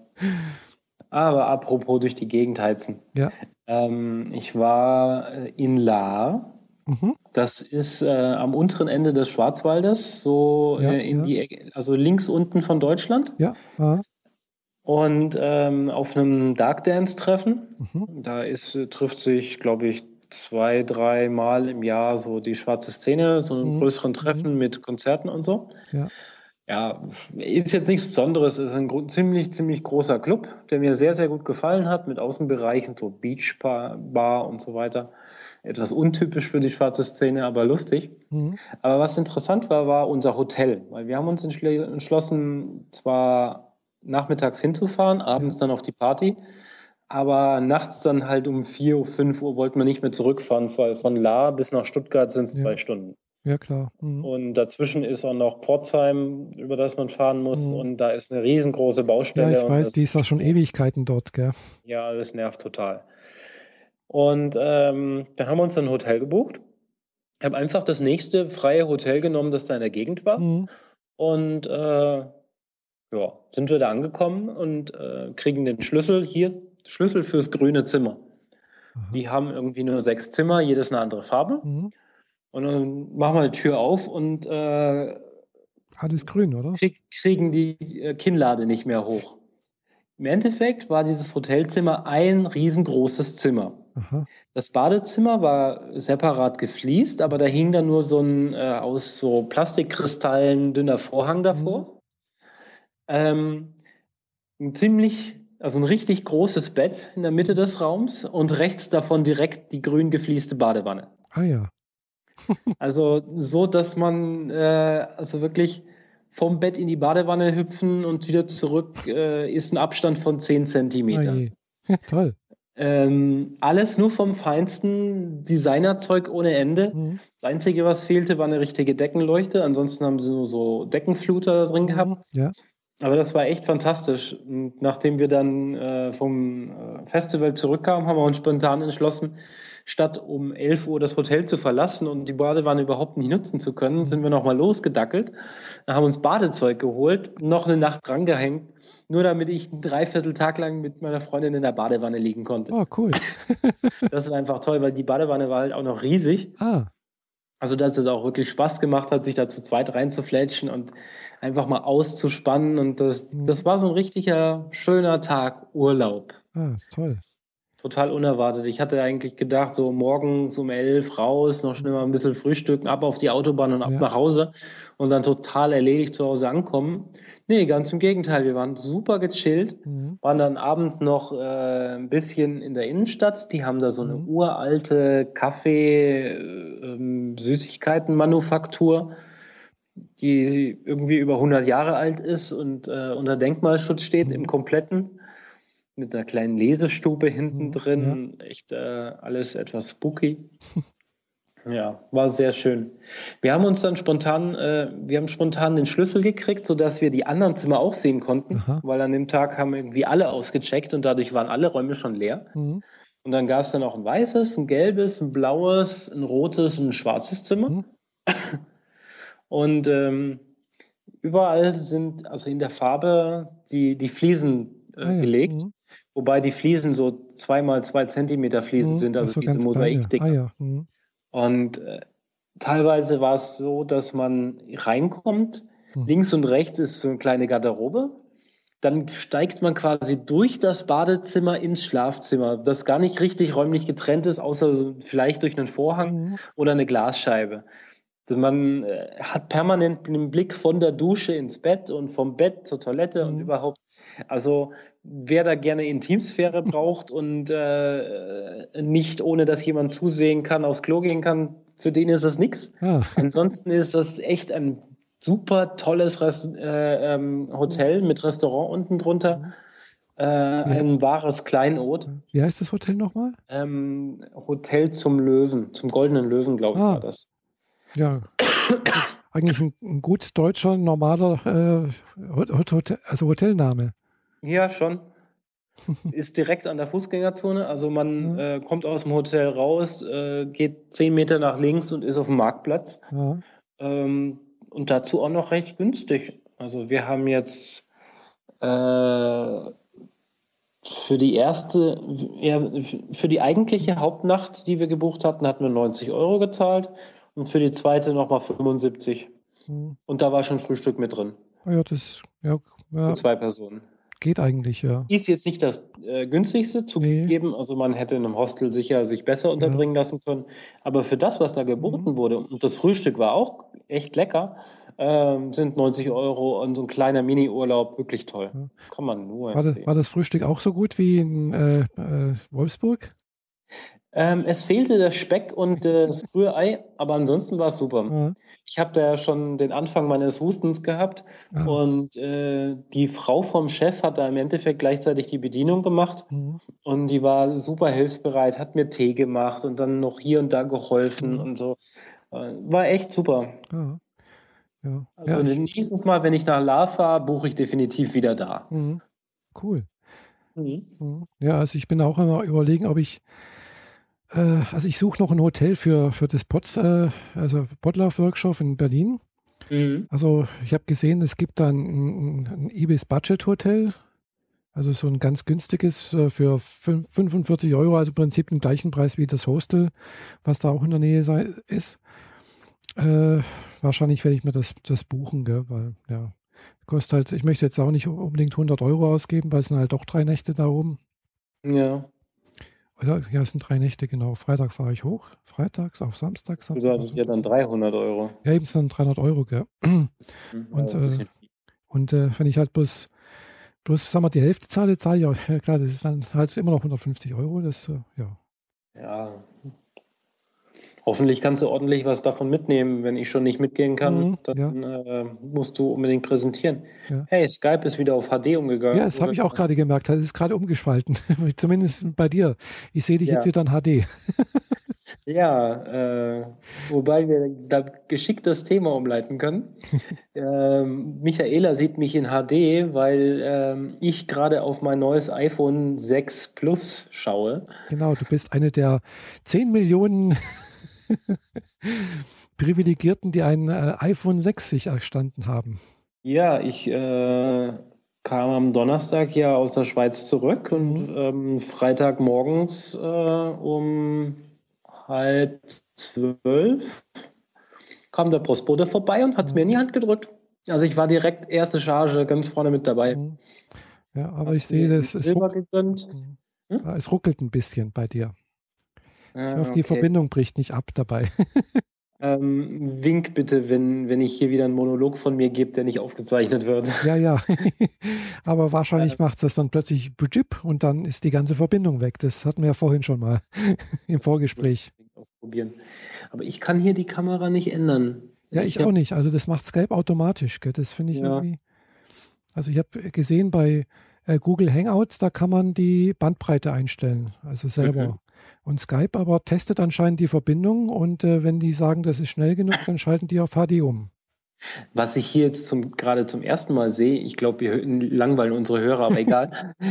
Aber apropos durch die Gegend heizen. Ja. Ähm, ich war äh, in Lahr. Mhm. Das ist äh, am unteren Ende des Schwarzwaldes, so Ja, äh, in ja. die Ecke, also links unten von Deutschland. Ja. Ah. Und ähm, auf einem Dark Dance-Treffen. Mhm. Da ist, äh, trifft sich, glaube ich, zwei, drei Mal im Jahr so die schwarze Szene, so einen Mhm. größeren Treffen mit Konzerten und so. Ja. Ja, ist jetzt nichts Besonderes, ist ein ziemlich, ziemlich großer Club, der mir sehr, sehr gut gefallen hat, mit Außenbereichen, so Beach Bar, Bar und so weiter. Etwas untypisch für die schwarze Szene, aber lustig. Mhm. Aber was interessant war, war unser Hotel, weil wir haben uns entschl- entschlossen, zwar nachmittags hinzufahren, abends dann auf die Party, aber nachts dann halt um 4 Uhr, 5 Uhr wollten wir nicht mehr zurückfahren, weil von La bis nach Stuttgart sind es Ja. zwei Stunden. ja, klar. Mhm. Und dazwischen ist auch noch Pforzheim, über das man fahren muss. Mhm. Und da ist eine riesengroße Ja, Baustelle. ich und weiß, die ist ja schon Ewigkeiten dort, gell? Ja, das nervt total. Und ähm, dann haben wir uns ein Hotel gebucht. Ich habe einfach das nächste freie Hotel genommen, das da in der Gegend war. Mhm. Und äh, ja, sind wir da angekommen und äh, kriegen den Schlüssel hier, Schlüssel fürs grüne Zimmer. Aha. Die haben irgendwie nur sechs Zimmer, jedes eine andere Farbe. Mhm. Und dann machen wir die Tür auf und äh, Alles grün, oder? krieg, kriegen die äh, Kinnlade nicht mehr hoch. Im Endeffekt war dieses Hotelzimmer ein riesengroßes Zimmer. Aha. Das Badezimmer war separat gefliest, aber da hing dann nur so ein äh, aus so Plastikkristallen dünner Vorhang davor. Ähm, ein ziemlich, also ein richtig großes Bett in der Mitte des Raums und rechts davon direkt die grün geflieste Badewanne. Ah ja. Also so, dass man äh, also wirklich vom Bett in die Badewanne hüpfen und wieder zurück äh, ist ein Abstand von 10 Ah Zentimeter. je. Ja, toll. Ähm, alles nur vom feinsten Designerzeug ohne Ende. Mhm. Das Einzige, was fehlte, war eine richtige Deckenleuchte. Ansonsten haben sie nur so Deckenfluter da drin gehabt. Mhm. Ja. Aber das war echt fantastisch. Und nachdem wir dann äh, vom äh, Festival zurückkamen, haben wir uns spontan entschlossen, statt um 11 Uhr das Hotel zu verlassen und die Badewanne überhaupt nicht nutzen zu können, sind wir nochmal losgedackelt, haben uns Badezeug geholt, noch eine Nacht drangehängt, nur damit ich einen Dreivierteltag lang mit meiner Freundin in der Badewanne liegen konnte. Oh, cool. Das war einfach toll, weil die Badewanne war halt auch noch riesig. Ah. Also, dass es auch wirklich Spaß gemacht hat, sich da zu zweit reinzufletschen und einfach mal auszuspannen. Und das, Mhm. das war so ein richtiger, schöner Tag Urlaub. Ah, ist toll. Total unerwartet. Ich hatte eigentlich gedacht, so morgens um elf raus, noch schnell mal ein bisschen frühstücken, ab auf die Autobahn und ab Ja. nach Hause und dann total erledigt zu Hause ankommen. Nee, ganz im Gegenteil. Wir waren super gechillt, Mhm. waren dann abends noch äh, ein bisschen in der Innenstadt. Die haben da so eine Mhm. uralte Kaffee-Süßigkeiten-Manufaktur, die irgendwie über 100 Jahre alt ist und äh, unter Denkmalschutz steht Mhm. im Kompletten mit einer kleinen Lesestube hinten Mhm, drin. Echt äh, alles etwas spooky. Ja, war sehr schön. Wir haben uns dann spontan, äh, wir haben spontan den Schlüssel gekriegt, sodass wir die anderen Zimmer auch sehen konnten, Aha. weil an dem Tag haben irgendwie alle ausgecheckt und dadurch waren alle Räume schon leer. Mhm. Und dann gab es dann auch ein weißes, ein gelbes, ein blaues, ein rotes und ein schwarzes Zimmer. Mhm. Und ähm, überall sind, also in der Farbe, die, die Fliesen äh, Ah, ja. gelegt. Mhm. Wobei die Fliesen so zweimal zwei Zentimeter Fliesen Mhm. sind, also so diese. Mosaikdinger. Ah, ja. Mhm. Und äh, teilweise war es so, dass man reinkommt, Mhm. links und rechts ist so eine kleine Garderobe. Dann steigt man quasi durch das Badezimmer ins Schlafzimmer, das gar nicht richtig räumlich getrennt ist, außer so vielleicht durch einen Vorhang Mhm. oder eine Glasscheibe. Also man äh, hat permanent einen Blick von der Dusche ins Bett und vom Bett zur Toilette und Mhm. überhaupt. Also wer da gerne Intimsphäre braucht und äh, nicht ohne dass jemand zusehen kann, aufs Klo gehen kann, für den ist es nichts. Ah, Ansonsten ist das echt ein super tolles Rest äh, ähm, Hotel mit Restaurant unten drunter. Äh, ein wahres Kleinod. wie heißt das Hotel nochmal? Ähm, Hotel zum Löwen, zum Goldenen Löwen, glaube ich, Ah. war das. Ja. Eigentlich ein, ein gut deutscher, normaler äh, Hot- Hotel, also Hotelname. Ja, schon. Ist direkt an der Fußgängerzone. Also man Ja. äh, kommt aus dem Hotel raus, äh, geht zehn Meter nach links und ist auf dem Marktplatz. Ja. Ähm, und dazu auch noch recht günstig. Also wir haben jetzt äh, für die erste, ja, für die eigentliche Hauptnacht, die wir gebucht hatten, hatten wir 90 Euro gezahlt und für die zweite nochmal 75. Hm. Und da war schon Frühstück mit drin. Ah ja, das ja, ja, Für zwei Personen. Geht eigentlich, ja. Ist jetzt nicht das äh, günstigste zugegeben, also man hätte in einem Hostel sicher sich besser unterbringen lassen können. Aber für das, was da geboten Mhm. wurde, und das Frühstück war auch echt lecker, ähm, sind 90 Euro und so ein kleiner Mini-Urlaub wirklich toll. Ja. Kann man nur War das, war das Frühstück auch so gut wie in äh, äh, Wolfsburg? Ähm, es fehlte der Speck und äh, das Rührei, aber ansonsten war es super. Ja. Ich habe da ja schon den Anfang meines Hustens gehabt Ah. und äh, die Frau vom Chef hat da im Endeffekt gleichzeitig die Bedienung gemacht. Mhm. Und die war super hilfsbereit, hat mir Tee gemacht und dann noch hier und da geholfen Mhm. und so. Äh, War echt super. Ja. Ja. Also ja, nächstes Mal, wenn ich nach La fahre, buche ich definitiv wieder da. mhm. Cool. Mhm. Mhm. Ja, also ich bin auch immer überlegen, ob ich, also ich suche noch ein Hotel für, für das Pot, äh, also Potlauf-Workshop in Berlin. Mhm. Also ich habe gesehen, es gibt da ein, ein, ein Ibis Budget Hotel, also so ein ganz günstiges äh, für fün- 45 Euro, also im Prinzip den gleichen Preis wie das Hostel, was da auch in der Nähe sei, ist. Äh, wahrscheinlich werde ich mir das, das buchen, gell, weil ja, kostet halt, ich möchte jetzt auch nicht unbedingt 100 Euro ausgeben, weil es sind halt doch drei Nächte da oben. Ja, ja, es sind drei Nächte, genau. Freitag fahre ich hoch, freitags auf Samstag. Samstag auf das ja dann 300 Euro. ja, eben sind 300 Euro, gell. Mhm. Und, viel. Und äh, wenn ich halt bloß, bloß, sagen wir, die Hälfte zahle, zahle ich auch, ja klar, das ist dann halt immer noch 150 Euro, das, äh, ja. ja. Hoffentlich kannst du ordentlich was davon mitnehmen. Wenn ich schon nicht mitgehen kann, Mhm, dann äh, musst du unbedingt präsentieren. Ja. Hey, Skype ist wieder auf HD umgegangen. Ja, das habe ich auch gerade gemerkt, das ist gerade umgeschalten, zumindest bei dir. Ich sehe dich Ja. jetzt wieder in HD. Ja, äh, wobei wir da geschickt das Thema umleiten können. ähm, Michaela sieht mich in HD, weil ähm, ich gerade auf mein neues iPhone 6 Plus schaue. Genau, du bist eine der 10 Millionen Privilegierten, die ein äh, iPhone 6 sich erstanden haben. Ja, ich äh, kam am Donnerstag ja aus der Schweiz zurück und Mhm. ähm, Freitagmorgens äh, um halb zwölf kam der Postbote vorbei und hat es mir in die Hand gedrückt. Also ich war direkt erste Charge ganz vorne mit dabei. Mhm. Ja, aber ich sehe, das es, Silber gegönnt. Hm? es ruckelt ein bisschen bei dir. Ich Ah, hoffe, die okay. Verbindung bricht nicht ab dabei. Ähm, wink bitte, wenn, wenn ich hier wieder einen Monolog von mir gebe, der nicht aufgezeichnet wird. ja, ja. aber wahrscheinlich macht es das dann plötzlich bujip und dann ist die ganze Verbindung weg. Das hatten wir ja vorhin schon mal im Vorgespräch. Ausprobieren. Aber ich kann hier die Kamera nicht ändern. Ja, ich hab- auch nicht. Also das macht Skype automatisch. Gell? Das finde ich Ja. irgendwie. Also ich habe gesehen bei äh, Google Hangouts, da kann man die Bandbreite einstellen, also selber. Und Skype aber testet anscheinend die Verbindung und äh, wenn die sagen, das ist schnell genug, dann schalten die auf HD um. Was ich hier jetzt zum, gerade zum ersten Mal sehe, ich glaube, wir langweilen unsere Hörer, aber egal.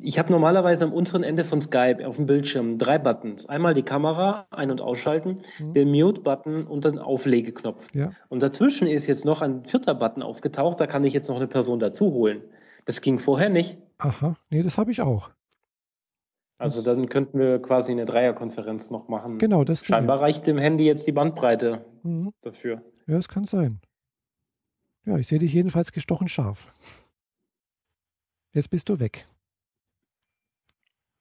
Ich habe normalerweise am unteren Ende von Skype auf dem Bildschirm drei Buttons. Einmal die Kamera ein- und ausschalten, Mhm. den Mute-Button und den Auflegeknopf. Ja. Und dazwischen ist jetzt noch ein vierter Button aufgetaucht, da kann ich jetzt noch eine Person dazu holen. Das ging vorher nicht. Aha, nee, das habe ich auch. Also dann könnten wir quasi eine Dreierkonferenz noch machen. Genau, das Scheinbar reicht dem Handy jetzt die Bandbreite. Mhm. dafür. Ja, es kann sein. Ja, ich sehe dich jedenfalls gestochen scharf. Jetzt bist du weg.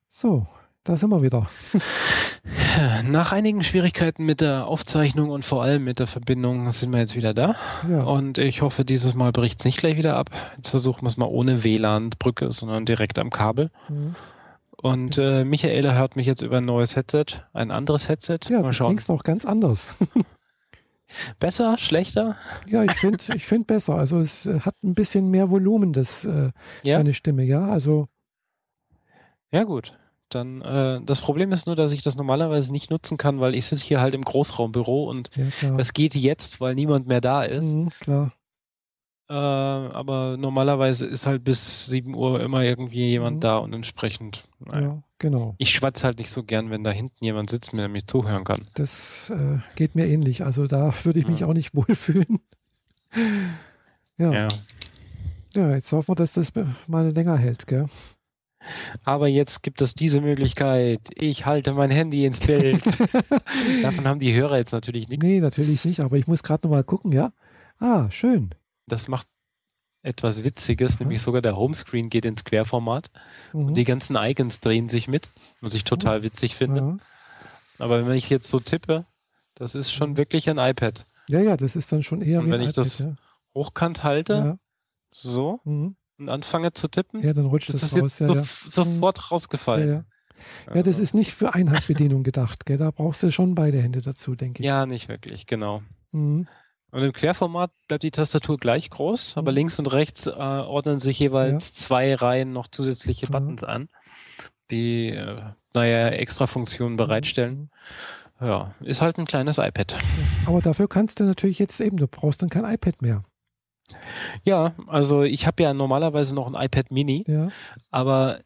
So, da sind wir wieder. Nach einigen Schwierigkeiten mit der Aufzeichnung und vor allem mit der Verbindung sind wir jetzt wieder da. Ja, Und ich hoffe, dieses Mal bricht es nicht gleich wieder ab. Jetzt versuchen wir es mal ohne WLAN-Brücke, sondern direkt am Kabel. mhm. Und äh, Michaela hört mich jetzt über ein neues Headset, ein anderes Headset. ja mal du schauen. klingst auch ganz anders. Besser, schlechter? Ja, ich finde ich find besser. Also es äh, hat ein bisschen mehr Volumen, das, äh, Ja. deine Stimme, ja. Also, Ja, gut. Dann äh, das Problem ist nur, dass ich das normalerweise nicht nutzen kann, weil ich sitze hier halt im Großraumbüro und ja, das geht jetzt, weil niemand mehr da ist. Mhm, klar. Äh, aber normalerweise ist halt bis 7 Uhr immer irgendwie jemand Mhm. da und entsprechend. Naja. Ja, genau. Ich schwatze halt nicht so gern, wenn da hinten jemand sitzt, mir nämlich zuhören kann. Das äh, geht mir ähnlich. Also da würde ich mich Ja. auch nicht wohlfühlen. Ja. Ja. ja, jetzt hoffen wir, dass das mal länger hält, gell? Aber jetzt gibt es diese Möglichkeit. Ich halte mein Handy ins Bild. Davon haben die Hörer jetzt natürlich nichts. Nee, natürlich nicht, aber ich muss gerade noch mal gucken, ja? Ah, schön. Das macht etwas Witziges, nämlich sogar der Homescreen geht ins Querformat. Mhm. Und die ganzen Icons drehen sich mit, was ich total witzig finde. ja. Aber wenn ich jetzt so tippe, das ist schon Mhm. wirklich ein iPad. ja, ja, das ist dann schon eher Und wie wenn ein ich das ja. Hochkant halte, Ja. so, Mhm. und anfange zu tippen, ja, dann rutscht das das ist raus. jetzt so, sofort rausgefallen. ja. ja, das ist nicht für Einhandbedienung gedacht, gell? Da brauchst du schon beide Hände dazu, denke ich. Ja, nicht wirklich, genau. Mhm. Und im Querformat bleibt die Tastatur gleich groß, aber Mhm. links und rechts äh, ordnen sich jeweils zwei Reihen noch zusätzliche Mhm. Buttons an, die, äh, naja, extra Funktionen bereitstellen. Ja, ist halt ein kleines iPad. Aber dafür kannst du natürlich jetzt eben, du brauchst dann kein iPad mehr. Ja, also ich habe ja normalerweise noch ein iPad Mini, Ja, aber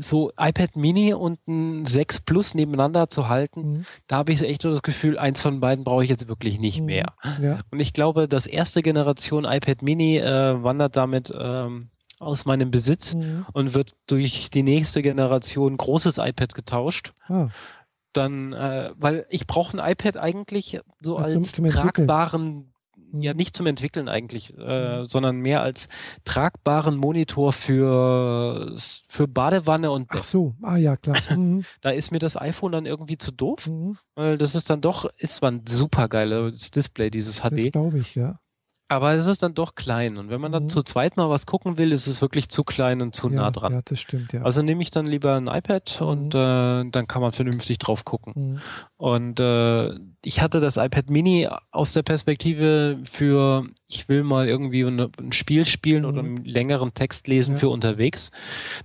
so iPad Mini und ein 6 Plus nebeneinander zu halten, mhm. da habe ich so echt so das Gefühl, eins von beiden brauche ich jetzt wirklich nicht Mhm. mehr. ja, Und ich glaube, das erste Generation iPad Mini äh, wandert damit ähm, aus meinem Besitz mhm. und wird durch die nächste Generation großes iPad getauscht. Ah, Dann, äh, weil ich brauche ein iPad eigentlich so Ach, als tragbaren, ja nicht zum Entwickeln eigentlich, äh, Mhm. sondern mehr als tragbaren Monitor für, für Badewanne und ach so, ah ja, klar. Mhm. Da ist mir das iPhone dann irgendwie zu doof, Mhm. weil das ist dann doch, ist zwar ein super geiles Display, dieses Das HD, glaube ich, ja. Aber es ist dann doch klein. Und wenn man dann Mhm. zu zweit mal was gucken will, ist es wirklich zu klein und zu ja, nah dran. Ja, das stimmt, ja. Also nehme ich dann lieber ein iPad Mhm. und äh, dann kann man vernünftig drauf gucken. Mhm. Und äh, ich hatte das iPad Mini aus der Perspektive für, ich will mal irgendwie ein, ein Spiel spielen oder Mhm. einen längeren Text lesen Ja. für unterwegs.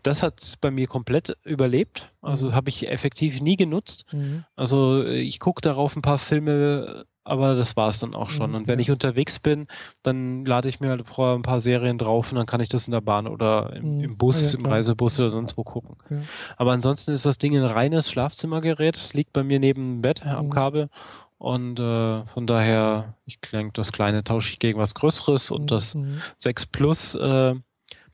Das hat bei mir komplett überlebt. Also Mhm. habe ich effektiv nie genutzt. Mhm. Also äh, ich gucke darauf ein paar Filme, aber das war es dann auch schon. Mhm, Und wenn ja. ich unterwegs bin, dann lade ich mir halt vorher ein paar Serien drauf und dann kann ich das in der Bahn oder im, Mhm. im Bus, Ah ja, im. Reisebus oder sonst wo gucken. Ja. Aber ansonsten ist das Ding ein reines Schlafzimmergerät, liegt bei mir neben dem Bett am Mhm. Kabel. Und äh, von daher, ich denke, das kleine tausche ich gegen was Größeres und das Mhm. 6 Plus äh,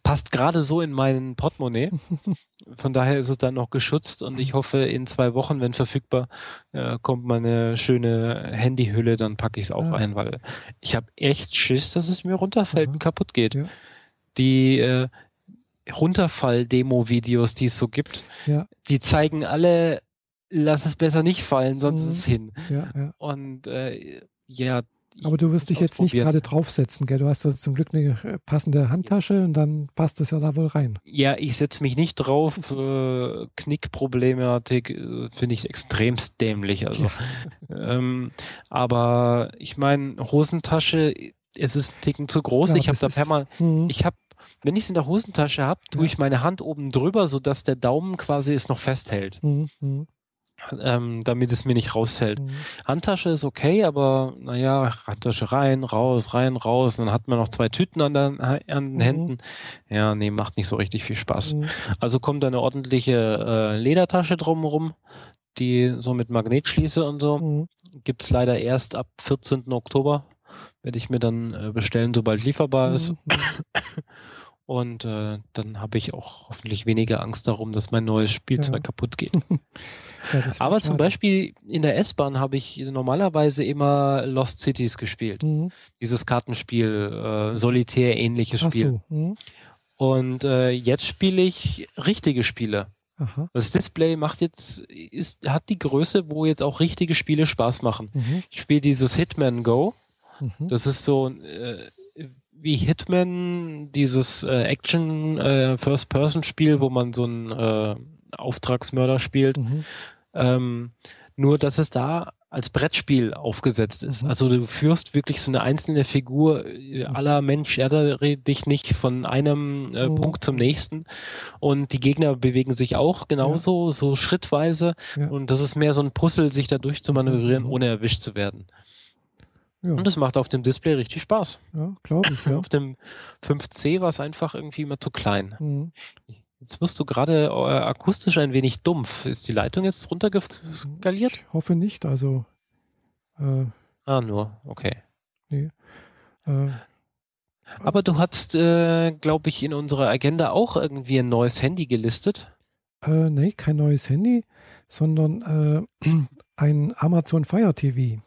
passt gerade so in meinen Portemonnaie. Von daher ist es dann noch geschützt und ich hoffe, in zwei Wochen, wenn verfügbar, äh, kommt meine schöne Handyhülle, dann packe ich es auch Ah. ein, weil ich habe echt Schiss, dass es mir runterfällt Aha. und kaputt geht. Ja. Die äh, Runterfall-Demo-Videos, die es so gibt, Ja, die zeigen alle, lass es besser nicht fallen, sonst Mhm. ist es hin. ja, ja. Und äh, ja. Aber du wirst dich jetzt nicht gerade draufsetzen, gell? Du hast da zum Glück eine äh, passende Handtasche und dann passt das ja da wohl rein. Ja, ich setze mich nicht drauf. Äh, Knickproblematik äh, finde ich extremst dämlich. Also, ähm, aber ich meine, Hosentasche, es ist ein Ticken zu groß. Ja, ich habe da permanent, Mhm. ich habe, wenn ich es in der Hosentasche habe, tue Ja. ich meine Hand oben drüber, sodass der Daumen quasi es noch festhält, Mhm, mhm, ähm, damit es mir nicht rausfällt. mhm. Handtasche ist okay, aber naja, Handtasche rein, raus, rein, raus. Dann hat man noch zwei Tüten an, der, an den Mhm. Händen. Ja, nee, macht nicht so richtig viel Spaß. Mhm. Also kommt eine ordentliche äh, Ledertasche drumherum, die so mit Magnet schließe und so. Mhm. Gibt es leider erst ab 14. Oktober. Werde ich mir dann äh, bestellen, sobald lieferbar ist. Mhm, mhm. Und äh, dann habe ich auch hoffentlich weniger Angst darum, dass mein neues Spielzeug Ja. kaputt geht. Ja, Aber zum. Beispiel in der S-Bahn habe ich normalerweise immer Lost Cities gespielt. Mhm. Dieses Kartenspiel, äh, Solitär-ähnliches Ach Spiel. so. Mhm. Und äh, jetzt spiele ich richtige Spiele. Aha. Das Display macht jetzt, ist, hat die Größe, wo jetzt auch richtige Spiele Spaß machen. Mhm. Ich spiele dieses Hitman Go. Mhm. Das ist so äh, wie Hitman, dieses äh, Action äh, First-Person-Spiel, wo man so einen äh, Auftragsmörder spielt. Mhm. Ähm, nur, dass es da als Brettspiel aufgesetzt ist. Mhm. Also du führst wirklich so eine einzelne Figur äh, aller Mensch, ärgere dich nicht von einem äh, Mhm. Punkt zum nächsten. Und die Gegner bewegen sich auch genauso, so schrittweise. Ja. Und das ist mehr so ein Puzzle, sich da durchzumanövrieren, Mhm. ohne erwischt zu werden. Ja, Und das macht auf dem Display richtig Spaß. ja glaube ich, ja. Auf dem 5C war es einfach irgendwie immer zu klein. Mhm. Jetzt wirst du gerade äh, akustisch ein wenig dumpf. Ist die Leitung jetzt runtergeskaliert? Ich hoffe nicht, also äh, Ah, nur, okay. äh, Aber du hast, äh, glaube ich, in unserer Agenda auch irgendwie ein neues Handy gelistet. äh, nee, kein neues Handy, sondern äh, ein Amazon Fire TV.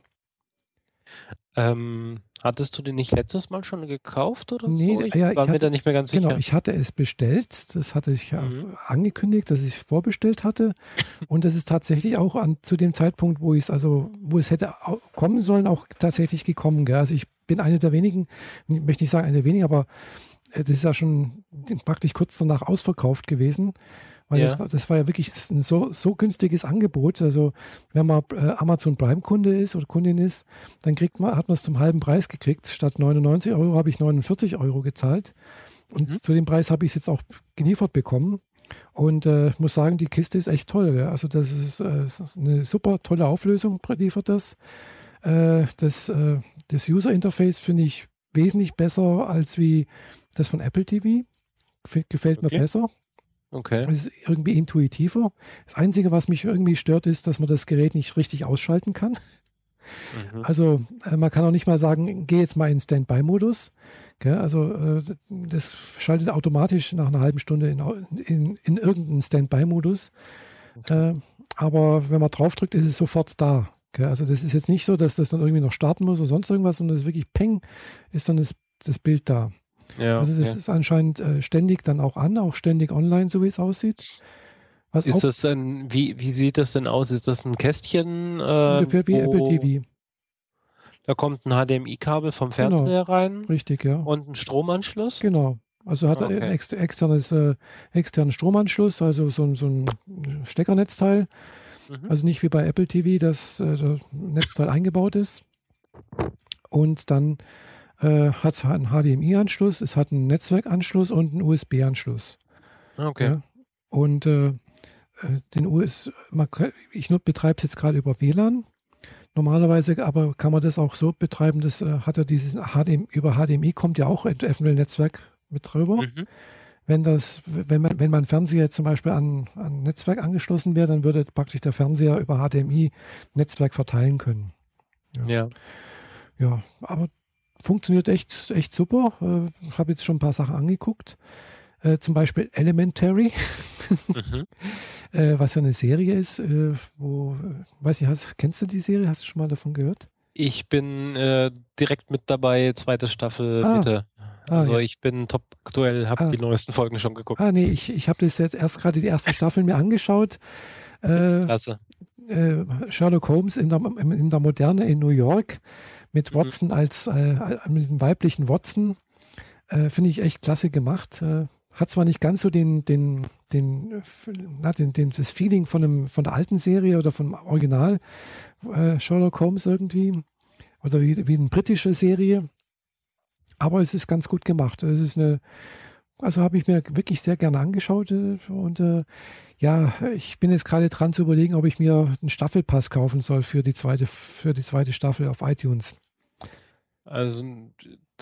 Ähm, hattest du den nicht letztes Mal schon gekauft oder Nee, so? Ich ja, ich war mir hatte- da nicht mehr ganz Genau, sicher. ich hatte es bestellt. Das hatte ich ja Mhm. angekündigt, dass ich es vorbestellt hatte. Und das ist tatsächlich auch an, zu dem Zeitpunkt, wo ich es, also wo es hätte kommen sollen, auch tatsächlich gekommen. Gell? Also ich bin eine der wenigen, ich möchte nicht sagen eine der wenigen, aber äh, das ist ja schon praktisch kurz danach ausverkauft gewesen. Weil Ja. das, war- das war ja wirklich ein so, so günstiges Angebot. Also wenn man äh, Amazon Prime-Kunde ist oder Kundin ist, dann kriegt man, hat man es zum halben Preis gekriegt. Statt 99 Euro habe ich 49 Euro gezahlt. Und Mhm. zu dem Preis habe ich es jetzt auch geliefert bekommen. Und äh, ich muss sagen, die Kiste ist echt toll. Ja. Also das ist, äh, eine super tolle Auflösung, liefert das. Äh, das, äh, das User Interface finde ich wesentlich besser als wie das von Apple TV. Gef- Gefällt Okay. mir besser. Okay. Es ist irgendwie intuitiver. Das Einzige, was mich irgendwie stört, ist, dass man das Gerät nicht richtig ausschalten kann. Mhm. Also äh, man kann auch nicht mal sagen, geh jetzt mal in Standby-Modus. Also äh, das schaltet automatisch nach einer halben Stunde in, in, in irgendeinen Standby-Modus. Äh, aber wenn man draufdrückt, ist es sofort da. Gell? Also das ist jetzt nicht so, dass das dann irgendwie noch starten muss oder sonst irgendwas, sondern es ist wirklich peng, ist dann das, das Bild da. Ja, Also das okay. ist anscheinend äh, ständig dann auch an, auch ständig online, so wie es aussieht. Was Ist das ein, wie, wie sieht das denn aus? Ist das ein Kästchen? Äh, ungefähr wie Apple TV. Da kommt ein HDMI-Kabel vom Genau. Fernseher rein Richtig, ja. und ein Stromanschluss. Genau. Also hat er Okay. ein ex externes, äh, externen Stromanschluss, also so, ein- so ein Steckernetzteil. Mhm. Also nicht wie bei Apple TV, dass äh, das Netzteil eingebaut ist. Und dann äh, hat es einen HDMI-Anschluss, es hat einen Netzwerkanschluss und einen USB-Anschluss. okay. Ja. Und äh, äh, den US, man, ich betreibe es jetzt gerade über WLAN. Normalerweise aber kann man das auch so betreiben, das äh, hat ja dieses HDMI, über HDMI kommt ja auch ein FML-Netzwerk mit drüber. Mhm. Wenn das, wenn man, wenn mein Fernseher jetzt zum Beispiel an ein Netzwerk angeschlossen wäre, dann würde praktisch der Fernseher über HDMI Netzwerk verteilen können. Ja. Ja, aber funktioniert echt, echt super. Äh, habe jetzt schon ein paar Sachen angeguckt. Äh, zum Beispiel Elementary, mhm. äh, was ja eine Serie ist, wo, weiß ich, hast, kennst du die Serie? Hast du schon mal davon gehört? Ich bin direkt mit dabei, zweite Staffel, ah. bitte. Ah, also ja. ich bin top aktuell, habe ah. die neuesten Folgen schon geguckt. Ah, nee, ich, ich habe das jetzt erst gerade die erste Staffel mir angeschaut. Klasse. Sherlock Holmes in der, in der Moderne in New York mit mhm. Watson mhm. als äh, mit dem weiblichen Watson. Äh, finde ich echt klasse gemacht. Äh, hat zwar nicht ganz so den, den, den, na, den, den, das Feeling von, einem, von der alten Serie oder vom Original äh, Sherlock Holmes irgendwie. Oder wie, wie eine britische Serie. Aber es ist ganz gut gemacht. Es ist eine, also habe ich mir wirklich sehr gerne angeschaut. Äh, und äh, ja, ich bin jetzt gerade dran zu überlegen, ob ich mir einen Staffelpass kaufen soll für die zweite, für die zweite Staffel auf iTunes. Also,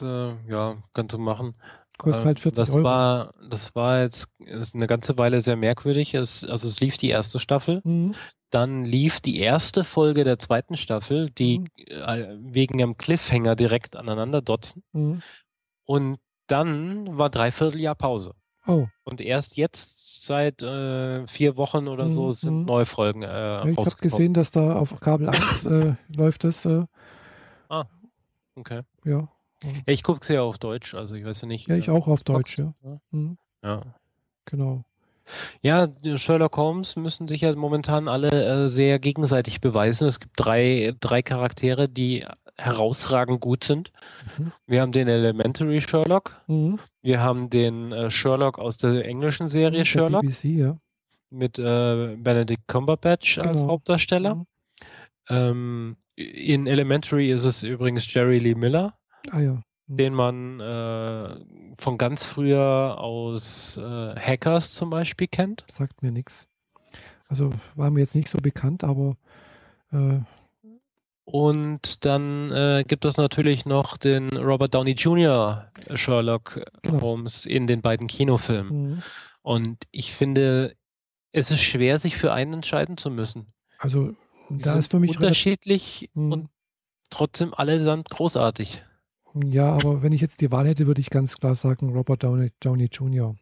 äh, ja, kannst du machen. Kostet halt 40 das Euro. War, das war jetzt eine ganze Weile sehr merkwürdig. Es, also es lief die erste Staffel, mhm. dann lief die erste Folge der zweiten Staffel, die mhm. äh, wegen einem Cliffhanger direkt aneinander dotzen. Mhm. Und dann war dreiviertel Jahr Pause. Oh. Und erst jetzt seit äh, vier Wochen oder so mhm, sind mhm. neue Folgen äh, ja, Ich habe gesehen, dass da auf Kabel 1 äh, läuft das. Äh. ah, okay. Ja. Ja, ich gucke es ja auf Deutsch, also ich weiß ja nicht. Ja, ich äh, auch auf Deutsch, ja. Mhm. Ja. Genau. Ja, Sherlock Holmes müssen sich ja momentan alle äh, sehr gegenseitig beweisen. Es gibt drei, drei Charaktere, die herausragend gut sind. Mhm. Wir haben den Elementary Sherlock. Mhm. Wir haben den äh, Sherlock aus der englischen Serie der Sherlock. BBC, ja. Mit äh, Benedict Cumberbatch genau. als Hauptdarsteller. Mhm. Ähm, in Elementary ist es übrigens Jerry Lee Miller. Ah ja. Mhm. Den man äh, von ganz früher aus äh, Hackers zum Beispiel kennt. Sagt mir nichts. Also war mir jetzt nicht so bekannt, aber äh, und dann äh, gibt es natürlich noch den Robert Downey Jr. Sherlock genau. Holmes in den beiden Kinofilmen. Mhm. Und ich finde, es ist schwer, sich für einen entscheiden zu müssen. Also da ist für mich unterschiedlich mhm. und trotzdem allesamt großartig. Ja, aber wenn ich jetzt die Wahl hätte, würde ich ganz klar sagen Robert Downey, Downey Jr.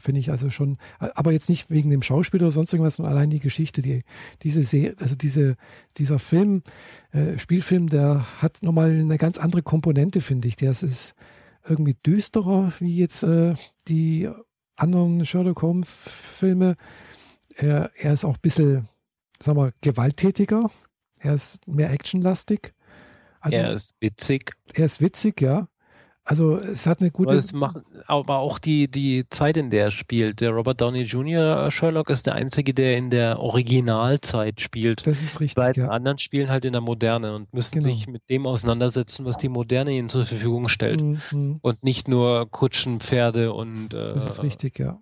Finde ich also schon, aber jetzt nicht wegen dem Schauspieler oder sonst irgendwas, sondern allein die Geschichte, die, diese Serie, also diese, dieser Film, äh, Spielfilm, der hat nochmal eine ganz andere Komponente, finde ich. Der ist irgendwie düsterer wie jetzt äh, die anderen Sherlock Holmes-Filme. Er, er ist auch ein bisschen, sagen wir, gewalttätiger. Er ist mehr actionlastig. Also, er ist witzig. Er ist witzig, ja. Also es hat eine gute. Aber, macht, aber auch die, die Zeit, in der er spielt. Der Robert Downey Jr. Sherlock ist der einzige, der in der Originalzeit spielt. Das ist richtig. Die beiden ja. anderen spielen halt in der Moderne und müssen genau. sich mit dem auseinandersetzen, was die Moderne ihnen zur Verfügung stellt. Mhm. Und nicht nur Kutschen, Pferde und. Äh, das ist richtig, ja.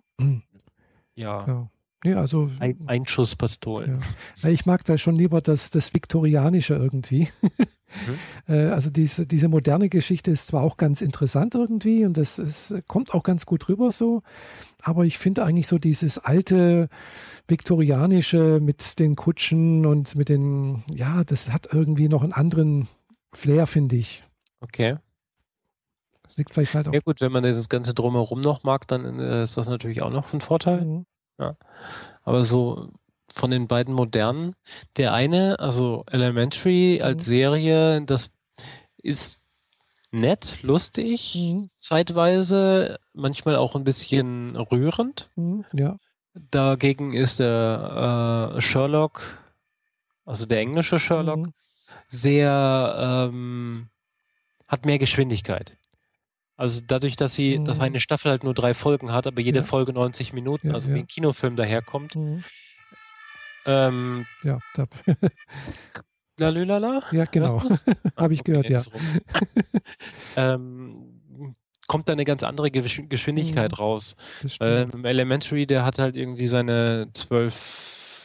Ja. ja. Nee, also, Ein, Einschusspistolen. Ja. Ich mag da schon lieber das, das Viktorianische irgendwie. Mhm. Äh, also diese, diese moderne Geschichte ist zwar auch ganz interessant irgendwie und das ist, kommt auch ganz gut rüber so, aber ich finde eigentlich so dieses alte viktorianische mit den Kutschen und mit den, ja, das hat irgendwie noch einen anderen Flair, finde ich. Okay. Das liegt vielleicht halt auch. Ja gut, wenn man dieses ganze Drumherum noch mag, dann äh, ist das natürlich auch noch von Vorteil. Mhm. Ja. Aber so von den beiden modernen. Der eine, also Elementary als mhm. Serie, das ist nett, lustig, mhm. zeitweise, manchmal auch ein bisschen rührend. Mhm, ja. Dagegen ist der äh, Sherlock, also der englische Sherlock, mhm. sehr, ähm, hat mehr Geschwindigkeit. Also dadurch, dass sie, dass mhm. eine Staffel halt nur drei Folgen hat, aber jede ja. Folge 90 Minuten, ja, also wie ein Kinofilm daherkommt, mhm. Ähm, ja, da. Lalülala? Ja, genau. Habe ich gehört, ja. ähm, kommt da eine ganz andere Geschwindigkeit mhm. raus. Ähm, Elementary, der hat halt irgendwie seine zwölf,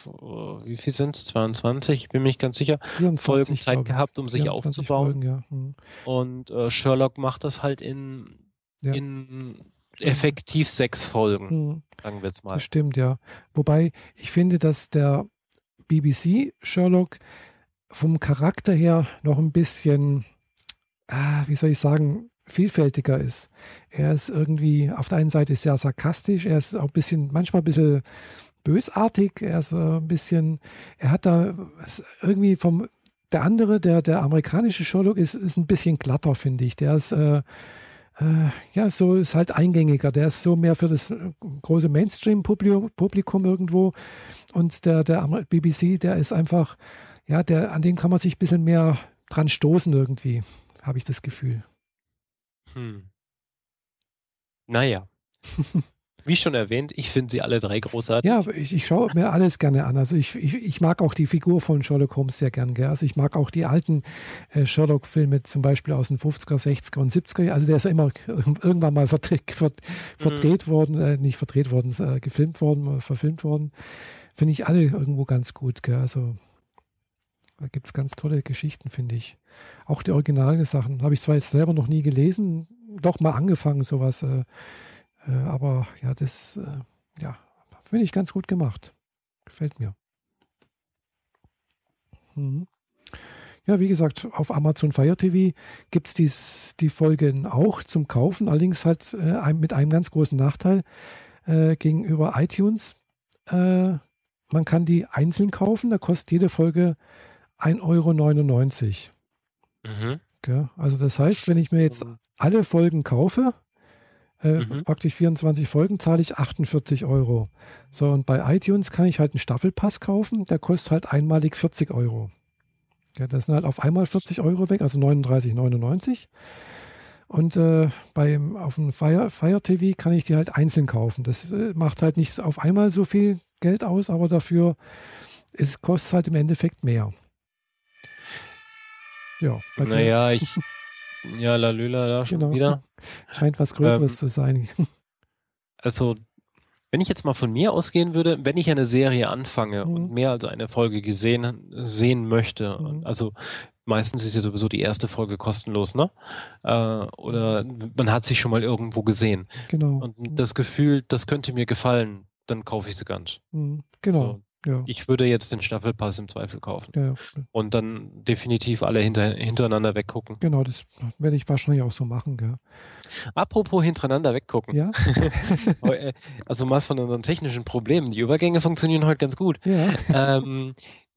wie viel sind es? 22, ich bin mir nicht ganz sicher, 24, Folgen Zeit gehabt, um sich aufzubauen. Folgen, ja. mhm. Und äh, Sherlock macht das halt in, ja. in effektiv sechs Folgen, mhm. sagen wir jetzt mal. Das stimmt, ja. Wobei ich finde, dass der BBC Sherlock vom Charakter her noch ein bisschen, ah, wie soll ich sagen, vielfältiger ist. Er ist irgendwie auf der einen Seite sehr sarkastisch, er ist auch ein bisschen, manchmal ein bisschen bösartig, er ist äh, ein bisschen, er hat da irgendwie vom, der andere, der, der amerikanische Sherlock ist, ist ein bisschen glatter, finde ich. Der ist, äh, äh, ja, so ist halt eingängiger. Der ist so mehr für das äh, große Mainstream-Publikum irgendwo. Und der, der BBC, der ist einfach, ja, der, an den kann man sich ein bisschen mehr dran stoßen irgendwie, habe ich das Gefühl. Hm. Naja. Wie schon erwähnt, ich finde sie alle drei großartig. Ja, ich, ich schaue mir alles gerne an. Also ich, ich, ich, mag auch die Figur von Sherlock Holmes sehr gern. Gell? Also ich mag auch die alten äh, Sherlock-Filme, zum Beispiel aus den 50er, 60er und 70er. Also der ist ja immer irgendwann mal verdreht, verd, verdreht mhm. worden, äh, nicht verdreht worden, äh, gefilmt worden, verfilmt worden. Finde ich alle irgendwo ganz gut. Gell? Also da gibt es ganz tolle Geschichten, finde ich. Auch die originalen Sachen habe ich zwar jetzt selber noch nie gelesen, doch mal angefangen, sowas. Äh, äh, aber ja, das äh, ja, finde ich ganz gut gemacht. Gefällt mir. Mhm. Ja, wie gesagt, auf Amazon Fire TV gibt es die Folgen auch zum Kaufen, allerdings halt äh, mit einem ganz großen Nachteil äh, gegenüber iTunes. Äh, man kann die einzeln kaufen, da kostet jede Folge 1,99 Euro. Mhm. Okay, also das heißt, wenn ich mir jetzt mhm. alle Folgen kaufe, äh, mhm. praktisch 24 Folgen, zahle ich 48 Euro. So, und bei iTunes kann ich halt einen Staffelpass kaufen, der kostet halt einmalig 40 Euro. Ja, das sind halt auf einmal 40 Euro weg, also 39,99. Und äh, beim, auf dem Fire, Fire TV kann ich die halt einzeln kaufen. Das äh, macht halt nicht auf einmal so viel Geld aus, aber dafür es kostet halt im Endeffekt mehr. Ja. Naja, ich, Ja, Lalöla da schon genau. wieder. Scheint was Größeres ähm, zu sein. Also, wenn ich jetzt mal von mir ausgehen würde, wenn ich eine Serie anfange mhm. und mehr als eine Folge gesehen sehen möchte, mhm. also meistens ist ja sowieso die erste Folge kostenlos, ne? Äh, oder man hat sich schon mal irgendwo gesehen. Genau. Und mhm. das Gefühl, das könnte mir gefallen, dann kaufe ich sie ganz. Mhm. Genau. So, ja. Ich würde jetzt den Staffelpass im Zweifel kaufen. Ja, Und dann definitiv alle hinter, hintereinander weggucken. Genau, das werde ich wahrscheinlich auch so machen. Gell? Apropos hintereinander weggucken. Ja. Äh, also mal von unseren technischen Problemen. Die Übergänge funktionieren heute ganz gut. Ja. Ähm,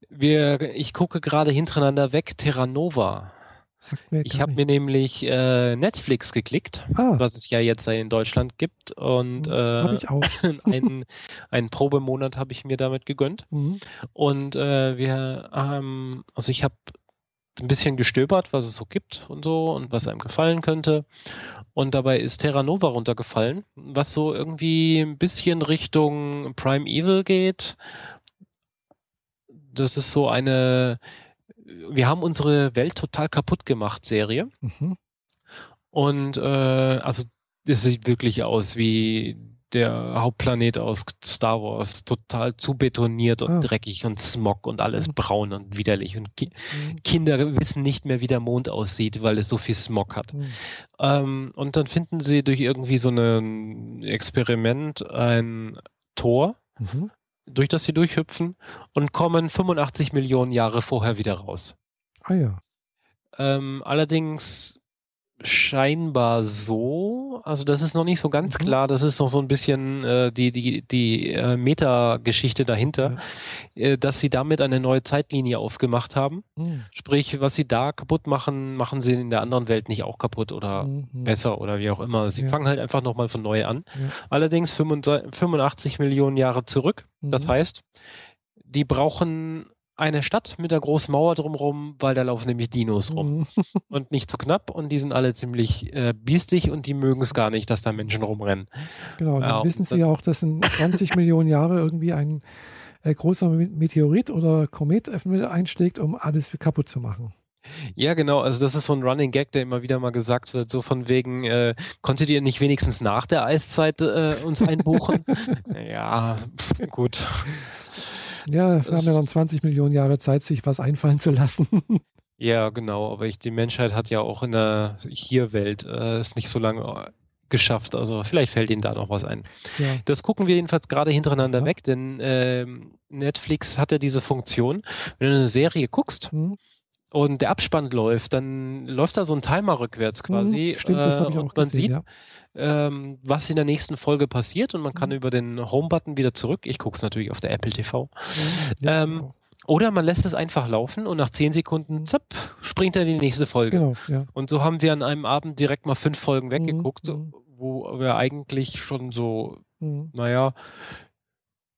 wir, ich gucke gerade hintereinander weg Terra Nova ich habe mir nämlich äh, Netflix geklickt, ah. was es ja jetzt in Deutschland gibt. Und mhm. äh, habe ich auch. einen, einen Probemonat habe ich mir damit gegönnt. Mhm. Und äh, wir haben, also ich habe ein bisschen gestöbert, was es so gibt und so und was einem gefallen könnte. Und dabei ist Terra Nova runtergefallen, was so irgendwie ein bisschen Richtung Prime Evil geht. Das ist so eine wir haben unsere Welt total kaputt gemacht, Serie. Mhm. Und äh, also das sieht wirklich aus wie der Hauptplanet aus Star Wars, total zu betoniert und ah. dreckig und Smog und alles mhm. braun und widerlich. Und Ki mhm. Kinder wissen nicht mehr, wie der Mond aussieht, weil es so viel Smog hat. Mhm. Ähm, und dann finden sie durch irgendwie so ein Experiment ein Tor, mhm durch das sie durchhüpfen und kommen 85 Millionen Jahre vorher wieder raus. Ah ja. Ähm, allerdings scheinbar so. Also das ist noch nicht so ganz mhm. klar. Das ist noch so ein bisschen äh, die, die, die äh, Meta-Geschichte dahinter, ja. äh, dass sie damit eine neue Zeitlinie aufgemacht haben. Mhm. Sprich, was sie da kaputt machen, machen sie in der anderen Welt nicht auch kaputt oder mhm. besser oder wie auch immer. Sie ja. fangen halt einfach nochmal von neu an. Ja. Allerdings 85 Millionen Jahre zurück. Das mhm. heißt, die brauchen eine Stadt mit der großen Mauer drumherum, weil da laufen nämlich Dinos rum. Mhm. und nicht zu so knapp und die sind alle ziemlich äh, biestig und die mögen es gar nicht, dass da Menschen rumrennen. Genau, dann ja, wissen sie ja auch, dass in 20 Millionen Jahre irgendwie ein äh, großer Meteorit oder Komet einschlägt, um alles kaputt zu machen. Ja, genau. Also das ist so ein Running Gag, der immer wieder mal gesagt wird, so von wegen, äh, konntet ihr nicht wenigstens nach der Eiszeit äh, uns einbuchen? ja, gut. Ja, wir haben ja dann 20 Millionen Jahre Zeit, sich was einfallen zu lassen. Ja, genau, aber ich, die Menschheit hat ja auch in der Hier-Welt äh, es nicht so lange äh, geschafft. Also vielleicht fällt ihnen da noch was ein. Ja. Das gucken wir jedenfalls gerade hintereinander ja. weg, denn äh, Netflix hat ja diese Funktion, wenn du eine Serie guckst, mhm. Und der Abspann läuft, dann läuft da so ein Timer rückwärts Mhm, quasi. stimmt, das habe ich äh, auch und man gesehen, sieht, ja. ähm, was in der nächsten Folge passiert und man kann Mhm. über den Home-Button wieder zurück. Ich gucke es natürlich auf der Apple TV. Mhm, ja, Ähm, genau. Oder man lässt es einfach laufen und nach zehn Sekunden, zapp, springt er in die nächste Folge. Genau, ja. Und so haben wir an einem Abend direkt mal fünf Folgen weggeguckt, mhm. wo wir eigentlich schon so, Mhm. naja,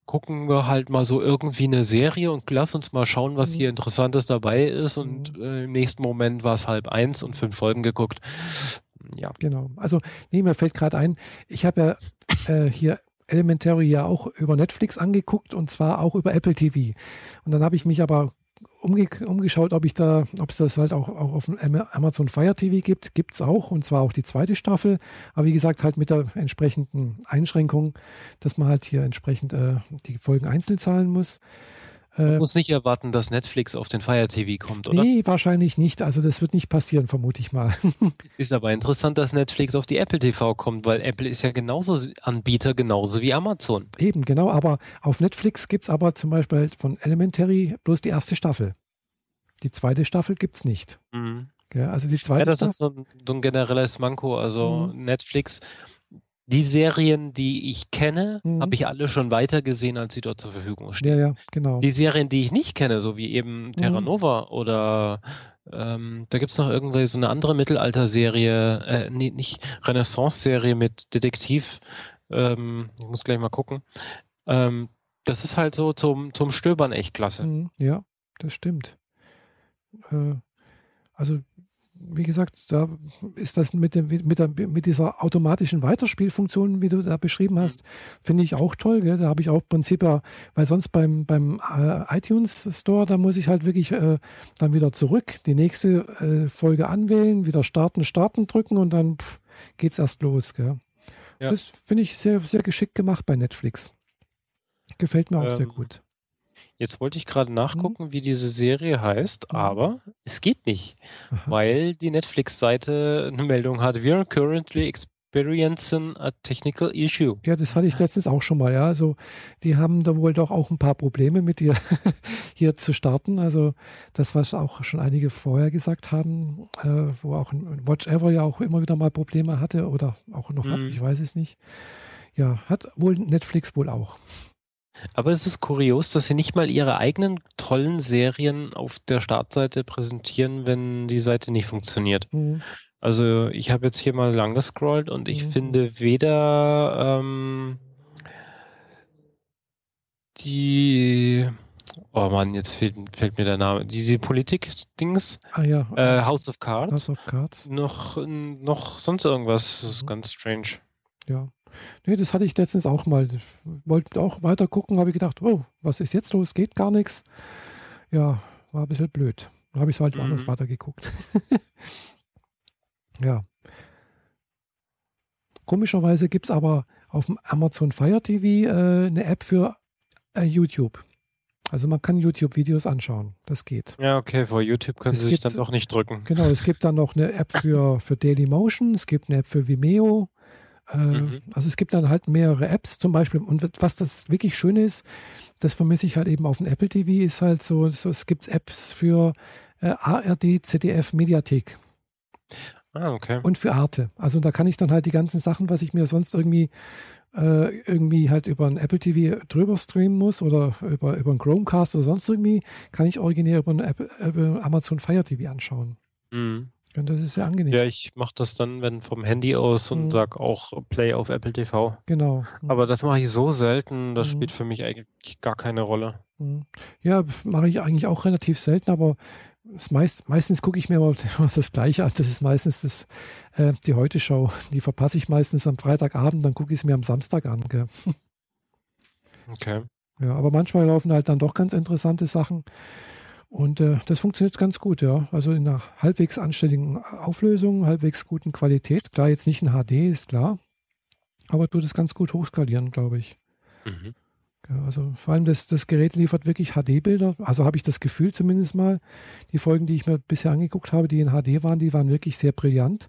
gucken wir halt mal so irgendwie eine Serie und lass uns mal schauen, was Mhm. hier Interessantes dabei ist. Und äh, im nächsten Moment war es halb eins und fünf Folgen geguckt. Ja. Genau. Also, nee, mir fällt gerade ein, ich habe ja äh, hier Elementary ja auch über Netflix angeguckt und zwar auch über Apple TV. Und dann habe ich mich aber umge umgeschaut, ob ich da, ob es das halt auch, auch auf dem Am- Amazon Fire TV gibt. Gibt es auch und zwar auch die zweite Staffel. Aber wie gesagt, halt mit der entsprechenden Einschränkung, dass man halt hier entsprechend äh, die Folgen einzeln zahlen muss. Man Äh, muss nicht erwarten, dass Netflix auf den Fire TV kommt, oder? nee, wahrscheinlich nicht. Also das wird nicht passieren, vermute ich mal. Ist aber interessant, dass Netflix auf die Apple TV kommt, weil Apple ist ja genauso Anbieter, genauso wie Amazon. Eben, genau. Aber auf Netflix gibt es aber zum Beispiel von Elementary bloß die erste Staffel. Die zweite Staffel gibt es nicht. Mhm. Gell? Also die Ja, zweite das Staffel. ist so ein, so ein generelles Manko. Also Mhm. Netflix, die Serien, die ich kenne, Mhm. habe ich alle schon weiter gesehen, als sie dort zur Verfügung stehen. Ja, ja, genau. Die Serien, die ich nicht kenne, so wie eben Terra Mhm. Nova oder ähm, da gibt es noch irgendwie so eine andere Mittelalter-Serie, äh, nee, nicht Renaissance-Serie mit Detektiv. Ähm, ich muss gleich mal gucken. Ähm, das ist halt so zum, zum Stöbern echt klasse. Mhm, Ja, das stimmt. Äh, also, wie gesagt, da ist das mit, dem, mit, der, mit dieser automatischen Weiterspielfunktion, wie du da beschrieben hast, finde ich auch toll. Gell? Da habe ich auch im Prinzip ja, weil sonst beim, beim äh, iTunes Store, da muss ich halt wirklich äh, dann wieder zurück, die nächste äh, Folge anwählen, wieder starten, starten drücken und dann pff, geht's erst los. Gell? Ja. Das finde ich sehr, sehr geschickt gemacht bei Netflix. Gefällt mir auch sehr Ähm, gut. Jetzt wollte ich gerade Mhm. nachgucken, wie diese Serie heißt, aber es geht nicht, Aha. weil die Netflix-Seite eine Meldung hat. We are currently experiencing a technical issue. Ja, das hatte ich letztens auch schon mal, ja. Also die haben da wohl doch auch ein paar Probleme mit dir hier zu starten. Also das, was auch schon einige vorher gesagt haben, äh, wo auch ein Watch Ever ja auch immer wieder mal Probleme hatte oder auch noch hat, Mhm. ich weiß es nicht. Ja, hat wohl Netflix wohl auch. Aber es ist kurios, dass sie nicht mal ihre eigenen tollen Serien auf der Startseite präsentieren, wenn die Seite nicht funktioniert. Mhm. Also ich habe jetzt hier mal lang gescrollt und ich Mhm. finde weder ähm, die, oh Mann, jetzt fehlt, fällt mir der Name, die, die Politik-Dings, Ah ja, äh, House of Cards, House of Cards. noch, noch sonst irgendwas. Das ist Mhm. ganz strange. Ja. Nee, das hatte ich letztens auch mal. Ich Wollte auch weiter gucken, habe ich gedacht, oh, was ist jetzt los? Geht gar nichts. Ja, war ein bisschen blöd. Dann habe ich halt woanders Mhm. weitergeguckt. ja. Komischerweise gibt es aber auf dem Amazon Fire TV äh, eine App für äh, YouTube. Also man kann YouTube-Videos anschauen. Das geht. Ja, okay, vor YouTube können Es sie sich gibt- dann doch nicht drücken. Genau, es gibt dann noch eine App für, für Dailymotion, es gibt eine App für Vimeo. Äh, Mhm. Also es gibt dann halt mehrere Apps zum Beispiel. Und was das wirklich Schöne ist, das vermisse ich halt eben auf dem Apple TV, ist halt so, so es gibt Apps für äh, ARD, ZDF, Mediathek Ah, okay. und für Arte. Also da kann ich dann halt die ganzen Sachen, was ich mir sonst irgendwie äh, irgendwie halt über ein Apple TV drüber streamen muss oder über, über einen Chromecast oder sonst irgendwie, kann ich originär über, ein Apple, über Amazon Fire TV anschauen. Mhm. Und das ist sehr angenehm. Ja, ich mache das dann, wenn vom Handy aus und Mhm. sag auch Play auf Apple TV. Genau. Aber das mache ich so selten, das Mhm. spielt für mich eigentlich gar keine Rolle. Mhm. Ja, mache ich eigentlich auch relativ selten, aber meist, meistens gucke ich mir immer das Gleiche an. Das ist meistens das, äh, die Heute-Show. Die verpasse ich meistens am Freitagabend, dann gucke ich es mir am Samstag an. Gell? Okay. Ja, aber manchmal laufen halt dann doch ganz interessante Sachen. Und äh, das funktioniert ganz gut, ja. Also in einer halbwegs anständigen Auflösung, halbwegs guten Qualität. Klar, jetzt nicht in HD, ist klar. Aber tut es ganz gut hochskalieren, glaube ich. Mhm. Ja, also vor allem das, das Gerät liefert wirklich HD-Bilder. Also habe ich das Gefühl zumindest mal. Die Folgen, die ich mir bisher angeguckt habe, die in HD waren, die waren wirklich sehr brillant.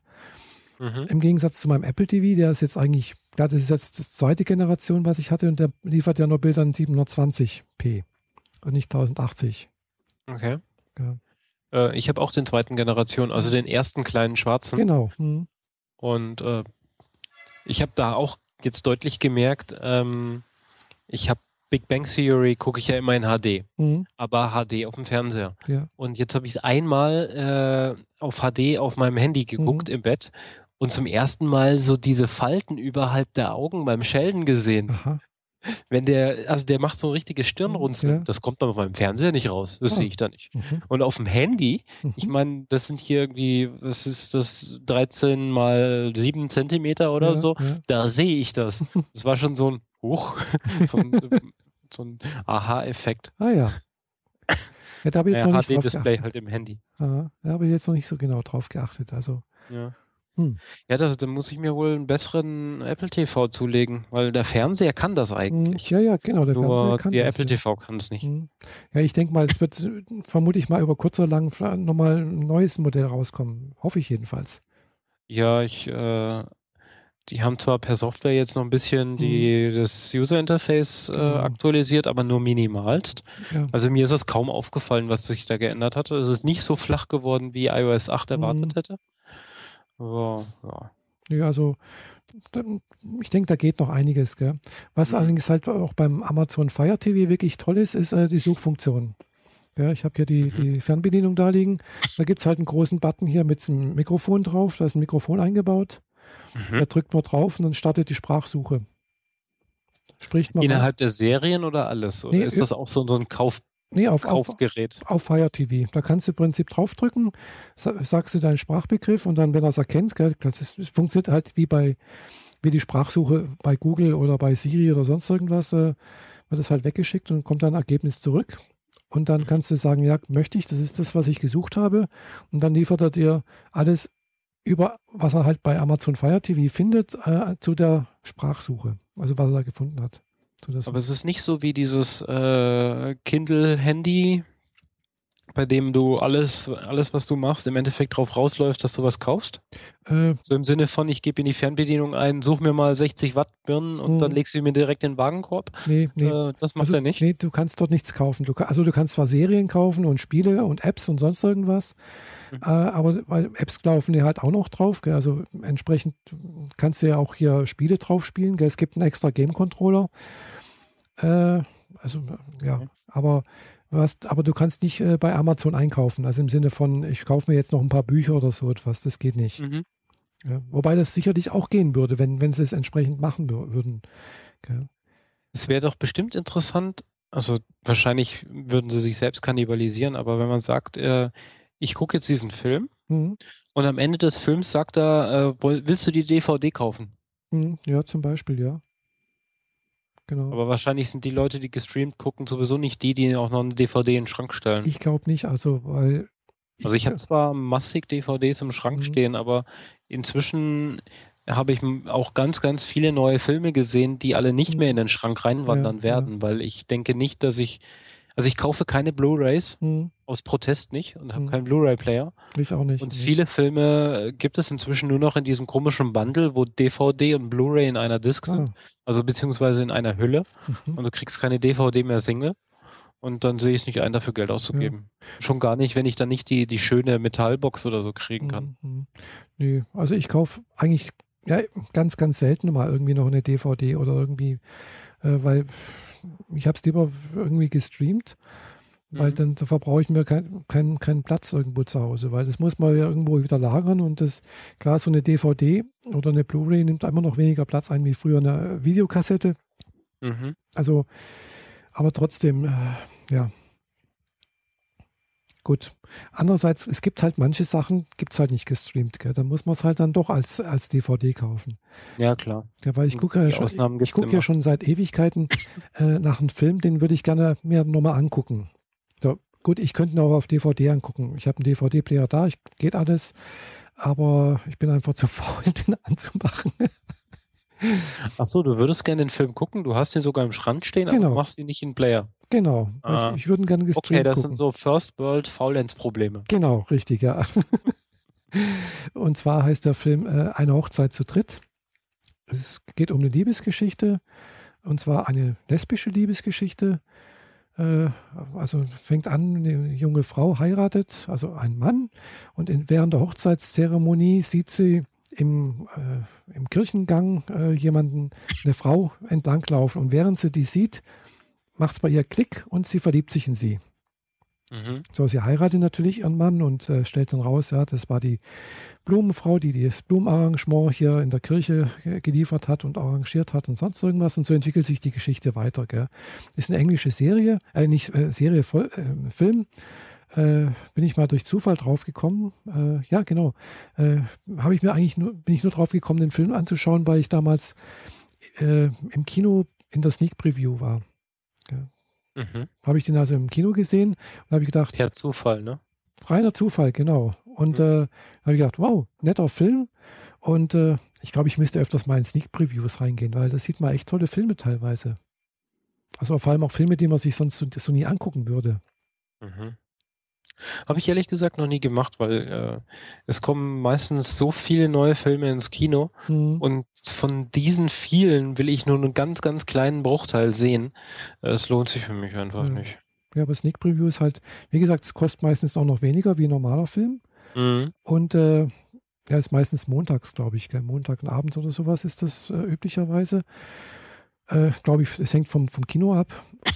Mhm. Im Gegensatz zu meinem Apple TV, der ist jetzt eigentlich, klar, das ist jetzt die zweite Generation, was ich hatte und der liefert ja nur Bilder in 720p und nicht 1080. Okay. Ja. Äh, ich habe auch den zweiten Generation, also den ersten kleinen schwarzen. Genau. Mhm. Und äh, ich habe da auch jetzt deutlich gemerkt, ähm, ich habe Big Bang Theory gucke ich ja immer in HD, Mhm. aber HD auf dem Fernseher. Ja. Und jetzt habe ich es einmal äh, auf HD auf meinem Handy geguckt Mhm. im Bett und zum ersten Mal so diese Falten überhalb der Augen beim Sheldon gesehen. Aha. Wenn der, also der macht so ein richtiges Stirnrunzeln. Ja. Das kommt dann auf meinem Fernseher nicht raus. Das Ah. sehe ich da nicht. Mhm. Und auf dem Handy, ich Mhm. meine, das sind hier irgendwie, was ist das, 13 mal 7 Zentimeter oder ja, so. Ja. Da sehe ich das. Das war schon so ein Huch, so ein, so ein Aha-Effekt. Ah ja. Ja, da habe ich jetzt Ja, noch nicht HD-Display halt im Handy. Aha. Da habe ich jetzt noch nicht so genau drauf geachtet. Also, Ja. Hm. Ja, da, da muss ich mir wohl einen besseren Apple TV zulegen, weil der Fernseher kann das mhm. eigentlich. ja, ja, genau. Der Fernseher Nur kann der das, Apple ja. TV kann es nicht. Mhm. Ja, ich denke mal, es wird vermutlich mal über kurz oder lang nochmal ein neues Modell rauskommen. Hoffe ich jedenfalls. Ja, ich, äh, die haben zwar per Software jetzt noch ein bisschen die, das User Interface äh. Genau. aktualisiert, aber nur minimalst. Ja. Also mir ist es kaum aufgefallen, was sich da geändert hatte. Es ist nicht so flach geworden, wie iOS 8 erwartet Mhm. hätte. Aber ja. Ja, also ich denke, da geht noch einiges. Gell? Was Mhm. allerdings halt auch beim Amazon Fire TV wirklich toll ist, ist äh, die Suchfunktion. Ja, ich habe hier die, Mhm. die Fernbedienung da liegen. Da gibt es halt einen großen Button hier mit einem Mikrofon drauf. Da ist ein Mikrofon eingebaut. Mhm. Da drückt man drauf und dann startet die Sprachsuche. Spricht man Innerhalb der Serien oder alles? Oder Nee, ist das auch so, so ein Kauf, nee, auf, auf, Kaufgerät? auf Fire TV. Da kannst du im Prinzip draufdrücken, sa- sagst du deinen Sprachbegriff und dann, wenn er es erkennt, gell, das, das funktioniert halt wie bei wie die Sprachsuche bei Google oder bei Siri oder sonst irgendwas, äh, wird das halt weggeschickt und kommt dann ein Ergebnis zurück. Und dann Mhm. kannst du sagen, ja, möchte ich, das ist das, was ich gesucht habe. Und dann liefert er dir alles über, was er halt bei Amazon Fire TV findet, äh, zu der Sprachsuche. Also was er da gefunden hat. Der Aber es ist nicht so wie dieses äh, Kindle-Handy, bei dem du alles, alles, was du machst, im Endeffekt drauf rausläuft, dass du was kaufst. äh, So im Sinne von, ich gebe in die Fernbedienung ein, such mir mal 60 Watt Birnen und Mhm. dann legst du mir direkt in den Wagenkorb. nee, nee. Äh, das macht Also, er nicht. Nee, du kannst dort nichts kaufen. Du, also du kannst zwar Serien kaufen und Spiele und Apps und sonst irgendwas, Mhm. äh, aber Apps laufen dir halt auch noch drauf. Gell? Also entsprechend kannst du ja auch hier Spiele drauf spielen. Gell? Es gibt einen extra Game-Controller. Äh, also ja, Okay. aber was, aber du kannst nicht äh, bei Amazon einkaufen. Also im Sinne von, ich kaufe mir jetzt noch ein paar Bücher oder so etwas. Das geht nicht. Mhm. Ja? Wobei das sicherlich auch gehen würde, wenn, wenn sie es entsprechend machen wür- würden. Gell? Es wäre doch bestimmt interessant, also wahrscheinlich würden sie sich selbst kannibalisieren, aber wenn man sagt, äh, ich gucke jetzt diesen Film Mhm. und am Ende des Films sagt er, äh, willst du die DVD kaufen? Mhm. Ja, zum Beispiel, ja. Genau. Aber wahrscheinlich sind die Leute, die gestreamt gucken, sowieso nicht die, die auch noch eine DVD in den Schrank stellen. Ich glaube nicht, also weil. also ich habe zwar massig DVDs im Schrank Mhm. stehen, aber inzwischen habe ich auch ganz, ganz viele neue Filme gesehen, die alle nicht mehr in den Schrank reinwandern Ja, ja. werden, weil ich denke nicht, dass ich, also ich kaufe keine Blu-rays, Hm, aus Protest nicht und habe Mhm. keinen Blu-ray-Player. ich auch nicht. Und nee. viele Filme äh, gibt es inzwischen nur noch in diesem komischen Bundle, wo DVD und Blu-ray in einer Disc sind, Ah, also beziehungsweise in einer Hülle mhm. und du kriegst keine DVD mehr Single. Und dann sehe ich es nicht ein, dafür Geld auszugeben. Schon gar nicht, wenn ich dann nicht die, die schöne Metallbox oder so kriegen kann. Mhm. Nee, also ich kaufe eigentlich ja, ganz, ganz selten mal irgendwie noch eine DVD oder irgendwie, weil ich habe es lieber irgendwie gestreamt, weil Mhm. dann da verbrauche ich mir keinen kein, keinen Platz irgendwo zu Hause, weil das muss man ja irgendwo wieder lagern und das, klar, so eine DVD oder eine Blu-ray nimmt immer noch weniger Platz ein wie früher eine Videokassette. Mhm. Also, aber trotzdem, äh, ja. Gut. Andererseits, es gibt halt manche Sachen, gibt es halt nicht gestreamt. Gell? Da muss man es halt dann doch als, als DVD kaufen. Ja, klar. Ja, weil ich gucke ja schon, ich gucke ja schon seit Ewigkeiten äh, nach einem Film, den würde ich gerne mir nochmal angucken. So, gut, ich könnte ihn auch auf DVD angucken. Ich habe einen DVD-Player da, ich, geht alles, aber ich bin einfach zu faul, den anzumachen. Achso, du würdest gerne den Film gucken, du hast ihn sogar im Schrank stehen, aber Genau. du machst ihn nicht in den Player. Genau. Ah. Ich, ich würde ihn gerne gestreamt Okay, das gucken. sind so First World Faulenz-Probleme. Genau, richtig, ja. Und zwar heißt der Film äh, Eine Hochzeit zu dritt. Es geht um eine Liebesgeschichte, und zwar eine lesbische Liebesgeschichte. Äh, also fängt an, eine junge Frau heiratet, also ein Mann, und in, während der Hochzeitszeremonie sieht sie im, äh, im Kirchengang äh, jemanden, eine Frau entlanglaufen. Und während sie die sieht, macht es bei ihr Klick und sie verliebt sich in sie. Mhm. So, sie heiratet natürlich ihren Mann und äh, stellt dann raus, ja, das war die Blumenfrau, die das Blumenarrangement hier in der Kirche geliefert hat und arrangiert hat und sonst irgendwas. Und so entwickelt sich die Geschichte weiter. Gell. Ist eine englische Serie, äh, nicht äh, Serie, voll, äh, Film. Äh, bin ich mal durch Zufall drauf gekommen. Äh, ja, genau. Habe ich mir eigentlich nur, bin ich nur drauf gekommen, den Film anzuschauen, weil ich damals im Kino in der Sneak Preview war. Mhm. Habe ich den also im Kino gesehen und habe ich gedacht. Per Zufall, ne? Reiner Zufall, genau. Und mhm. äh, habe ich gedacht, wow, netter Film. Und äh, ich glaube, ich müsste öfters mal in Sneak Previews reingehen, weil das sieht man echt tolle Filme teilweise. Also vor allem auch Filme, die man sich sonst so, so nie angucken würde. Mhm. Habe ich ehrlich gesagt noch nie gemacht, weil äh, es kommen meistens so viele neue Filme ins Kino mhm. und von diesen vielen will ich nur einen ganz, ganz kleinen Bruchteil sehen. Es lohnt sich für mich einfach ja. nicht. Ja, aber Sneak Preview ist halt, wie gesagt, es kostet meistens auch noch weniger wie ein normaler Film. Mhm. Und äh, ja, ist meistens montags, glaube ich, gell? Montagabend oder sowas ist das äh, üblicherweise. Äh, glaube ich, es hängt vom, vom Kino ab.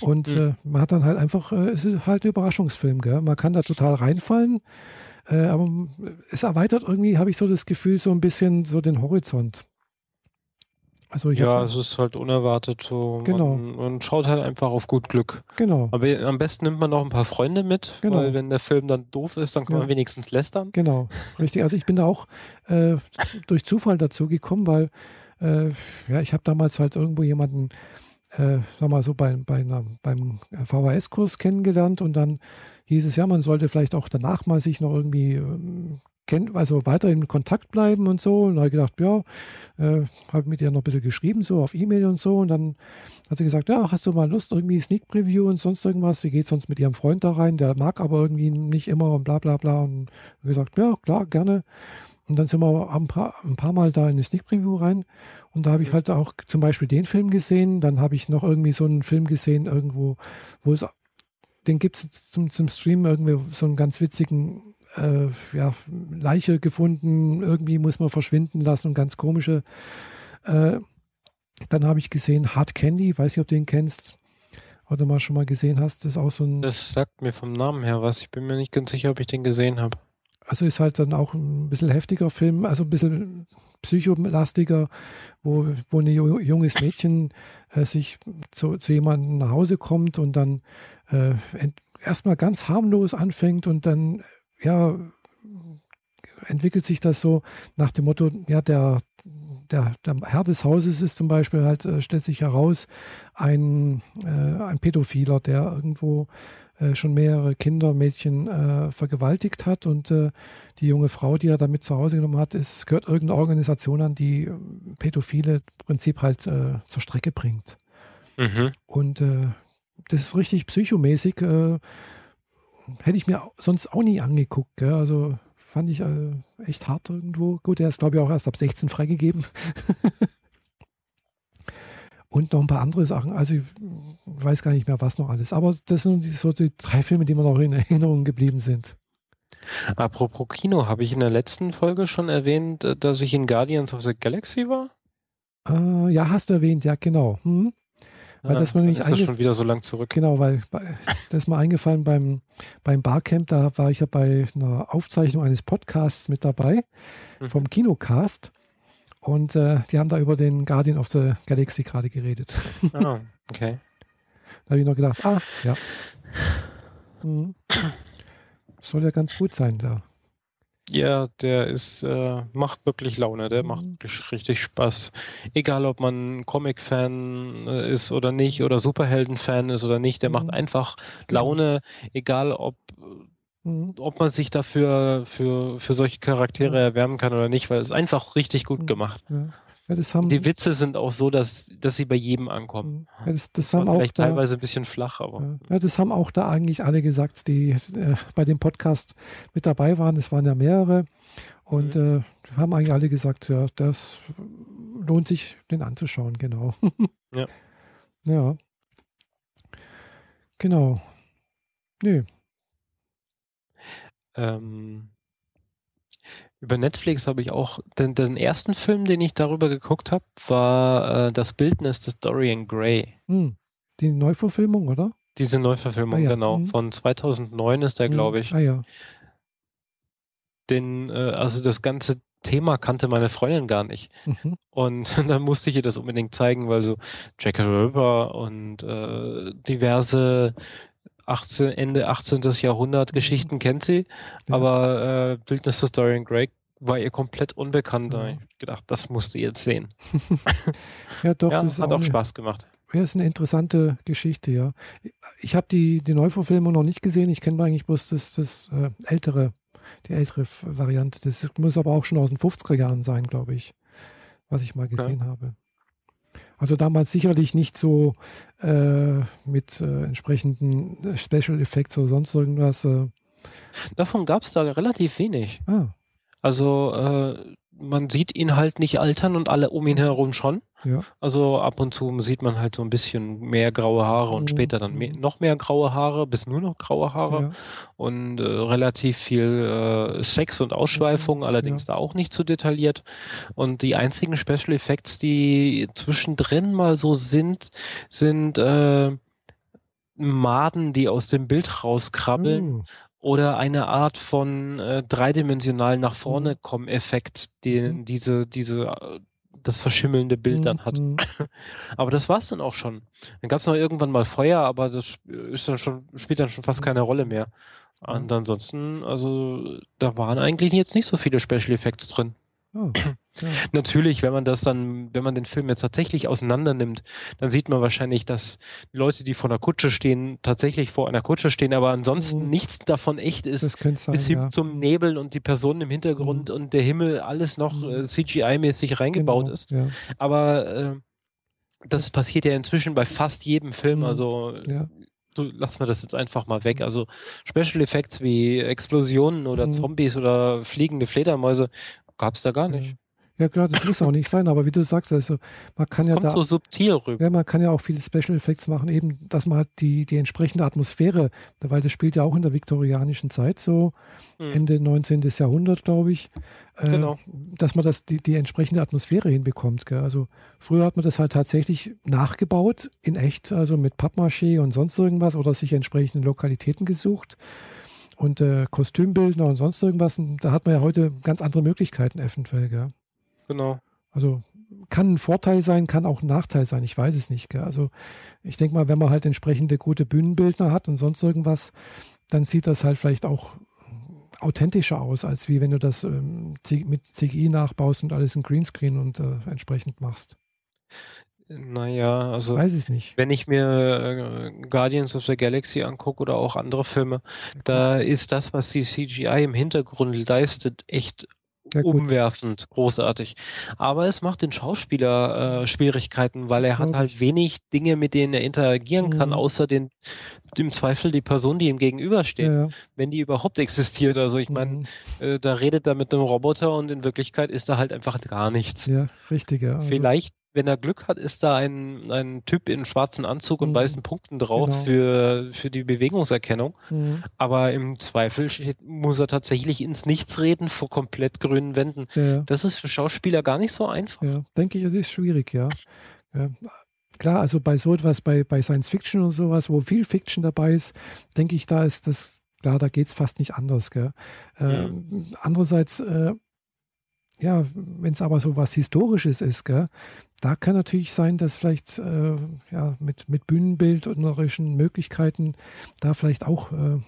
Und mhm. äh, man hat dann halt einfach, äh, es ist halt ein Überraschungsfilm, gell? Man kann da total reinfallen. Äh, aber es erweitert irgendwie, habe ich so das Gefühl, so ein bisschen so den Horizont. Also ja, hab, es ist halt unerwartet so. Genau. Man, man, schaut halt einfach auf gut Glück. Genau. Aber am besten nimmt man noch ein paar Freunde mit, genau. weil wenn der Film dann doof ist, dann kann ja. man wenigstens lästern. Genau, richtig. Also ich bin da auch äh, durch Zufall dazu gekommen, weil äh, ja, ich habe damals halt irgendwo jemanden, äh, sag mal so, bei, bei einer, beim VHS-Kurs kennengelernt und dann hieß es ja, man sollte vielleicht auch danach mal sich noch irgendwie ähm, kennt, also weiter in Kontakt bleiben und so. Und da habe ich gedacht, ja, äh, habe mit ihr noch ein bisschen geschrieben, so auf E-Mail und so. Und dann hat sie gesagt, ja, hast du mal Lust, irgendwie Sneak Preview und sonst irgendwas? Sie geht sonst mit ihrem Freund da rein, der mag aber irgendwie nicht immer und bla bla bla. Und gesagt, ja, klar, gerne. Und dann sind wir ein paar, ein paar Mal da in eine Sneak Preview rein. Und da habe ich mhm. halt auch zum Beispiel den Film gesehen. Dann habe ich noch irgendwie so einen Film gesehen, irgendwo, wo es, den gibt es zum, zum Stream irgendwie so einen ganz witzigen, äh, ja, Leiche gefunden. Irgendwie muss man verschwinden lassen, ganz komische. Äh, dann habe ich gesehen Hard Candy, weiß nicht, ob du den kennst oder mal schon mal gesehen hast. Das ist auch so ein. Das sagt mir vom Namen her was. Ich bin mir nicht ganz sicher, ob ich den gesehen habe. Also ist halt dann auch ein bisschen heftiger Film, also ein bisschen psycholastiger, wo, wo ein junges Mädchen äh, sich zu, zu jemandem nach Hause kommt und dann äh, erstmal ganz harmlos anfängt und dann, ja, entwickelt sich das so nach dem Motto, ja, der, der, der Herr des Hauses ist zum Beispiel halt, äh, stellt sich heraus, ein, äh, ein Pädophiler, der irgendwo äh, schon mehrere Kinder, Mädchen äh, vergewaltigt hat und äh, die junge Frau, die er damit zu Hause genommen hat, ist, gehört irgendeine Organisation an, die ähm, Pädophile im Prinzip halt äh, zur Strecke bringt. Mhm. Und äh, das ist richtig psychomäßig. hätte ich mir sonst auch nie angeguckt. Gell? Also fand ich echt hart irgendwo. Gut, er ist glaube ich auch erst ab 16 freigegeben. und noch ein paar andere Sachen. Also ich weiß gar nicht mehr, was noch alles. Aber das sind so die drei Filme, die mir noch in Erinnerung geblieben sind. Apropos Kino, habe ich in der letzten Folge schon erwähnt, äh, dass ich in Guardians of the Galaxy war? Äh, ja, hast du erwähnt, ja, genau. Hm. Weil ah, das mir nämlich ist das schon wieder so lang zurück. Genau, weil das ist mir eingefallen beim, beim Barcamp, da war ich ja bei einer Aufzeichnung eines Podcasts mit dabei, mhm. vom Kinocast. Und äh, die haben da über den Guardian of the Galaxy gerade geredet. Ah, okay. da habe ich noch gedacht, ah, ja. Mhm. Soll ja ganz gut sein da. Ja, der ist, äh, macht wirklich Laune, der mhm. macht richtig Spaß. Egal, ob man Comic-Fan äh, ist oder nicht, oder Superhelden-Fan ist oder nicht, der mhm. macht einfach genau. Laune, egal ob Mhm. ob man sich dafür für, für solche Charaktere ja. erwärmen kann oder nicht, weil es einfach richtig gut gemacht. Ja. Ja, die Witze sind auch so, dass, dass sie bei jedem ankommen. Ja, das, das, das haben auch vielleicht da, teilweise ein bisschen flach, aber. Ja, das haben auch da eigentlich alle gesagt, die äh, bei dem Podcast mit dabei waren. Es waren ja mehrere. Und mhm. äh, haben eigentlich alle gesagt, ja, das lohnt sich, den anzuschauen, genau. ja. Ja. Genau. Nö. Ähm, über Netflix habe ich auch, den, den, ersten Film, den ich darüber geguckt habe, war äh, das Bildnis des Dorian Gray. Hm. Die Neuverfilmung, oder? Diese Neuverfilmung, ah, ja. genau. Hm. Von 2009 ist der, hm. glaube ich. Ah ja. Den, äh, also das ganze Thema kannte meine Freundin gar nicht. Mhm. Und dann musste ich ihr das unbedingt zeigen, weil so Jack Ripper und äh, diverse 18, Ende 18. Jahrhundert mhm. Geschichten kennt sie, ja. aber äh, Bildnis des Dorian Gray war ihr komplett unbekannt. Ja. Ich gedacht, das musst du jetzt sehen. ja, doch. Ja, hat auch, auch Spaß gemacht. Ja, ist eine interessante Geschichte, ja. Ich habe die, die Neuverfilmung noch nicht gesehen. Ich kenne eigentlich bloß das, das äh, ältere die ältere Variante. Das muss aber auch schon aus den 50er Jahren sein, glaube ich, was ich mal gesehen habe. Also damals sicherlich nicht so äh, mit äh, entsprechenden Special Effects oder sonst irgendwas. Äh. Davon gab es da relativ wenig. Ah. Also äh, man sieht ihn halt nicht altern und alle um ihn herum schon. Ja. Also ab und zu sieht man halt so ein bisschen mehr graue Haare und mhm. später dann mehr, noch mehr graue Haare, bis nur noch graue Haare ja. und äh, relativ viel äh, Sex und Ausschweifung, mhm. allerdings ja. da auch nicht zu so detailliert. Und die einzigen Special Effects, die zwischendrin mal so sind, sind äh, Maden, die aus dem Bild rauskrabbeln. Mhm oder eine Art von äh, dreidimensional nach vorne mhm. kommen Effekt, den mhm. diese diese äh, das verschimmelnde Bild dann hat. Mhm. aber das war es dann auch schon. Dann gab es noch irgendwann mal Feuer, aber das ist dann schon, spielt dann schon fast keine Rolle mehr. Und ansonsten, also da waren eigentlich jetzt nicht so viele Special Effects drin. Oh, ja. Natürlich, wenn man das dann, wenn man den Film jetzt tatsächlich auseinander nimmt, dann sieht man wahrscheinlich, dass Leute, die vor einer Kutsche stehen, tatsächlich vor einer Kutsche stehen, aber ansonsten mhm. nichts davon echt ist. Das sein, bis hin ja. zum Nebel und die Personen im Hintergrund mhm. und der Himmel alles noch mhm. äh, CGI-mäßig reingebaut genau, ist. Ja. Aber äh, das passiert ja inzwischen bei fast jedem Film. Mhm. Also du, lassen wir das jetzt einfach mal weg. Also Special Effects wie Explosionen oder mhm. Zombies oder fliegende Fledermäuse Gab es da gar nicht. Ja, klar, das muss auch nicht sein, aber wie du sagst, also man kann das ja kommt da. so subtil rüber. Ja, man kann ja auch viele Special Effects machen, eben, dass man halt die, die entsprechende Atmosphäre, weil das spielt ja auch in der viktorianischen Zeit, so mhm. Ende 19. Jahrhundert, glaube ich. Äh, genau. Dass man das, die, die entsprechende Atmosphäre hinbekommt. Gell? Also früher hat man das halt tatsächlich nachgebaut, in echt, also mit Pappmaché und sonst irgendwas oder sich entsprechende Lokalitäten gesucht und äh, Kostümbildner und sonst irgendwas. Und da hat man ja heute ganz andere Möglichkeiten eventuell. Gell? Genau. Also kann ein Vorteil sein, kann auch ein Nachteil sein. Ich weiß es nicht. Gell? Also ich denke mal, wenn man halt entsprechende gute Bühnenbildner hat und sonst irgendwas, dann sieht das halt vielleicht auch authentischer aus, als wie wenn du das ähm, mit CGI nachbaust und alles in Greenscreen und äh, entsprechend machst. Naja, also weiß ich nicht. wenn ich mir äh, Guardians of the Galaxy angucke oder auch andere Filme, da ist das, was die CGI im Hintergrund leistet, echt umwerfend, großartig. Aber es macht den Schauspieler äh, Schwierigkeiten, weil das er hat halt wenig Dinge, mit denen er interagieren mhm. kann, außer den, im Zweifel die Person, die ihm gegenübersteht, ja, ja. wenn die überhaupt existiert. Also ich meine, mhm. äh, da redet er mit einem Roboter und in Wirklichkeit ist da halt einfach gar nichts. Ja, richtig. Ja. Also Vielleicht wenn er Glück hat, ist da ein, ein Typ in schwarzen Anzug und mhm. weißen Punkten drauf genau. für, für die Bewegungserkennung. Mhm. Aber im Zweifel muss er tatsächlich ins Nichts reden vor komplett grünen Wänden. Ja. Das ist für Schauspieler gar nicht so einfach. Ja, denke ich, das ist schwierig, ja. ja. Klar, also bei so etwas, bei, bei Science Fiction und sowas, wo viel Fiction dabei ist, denke ich, da ist das, klar, da geht es fast nicht anders. Gell? Äh, andererseits, äh, ja, wenn es aber so was Historisches ist, gell, da kann natürlich sein, dass vielleicht äh, ja, mit, mit bühnenbildnerischen Möglichkeiten da vielleicht auch äh,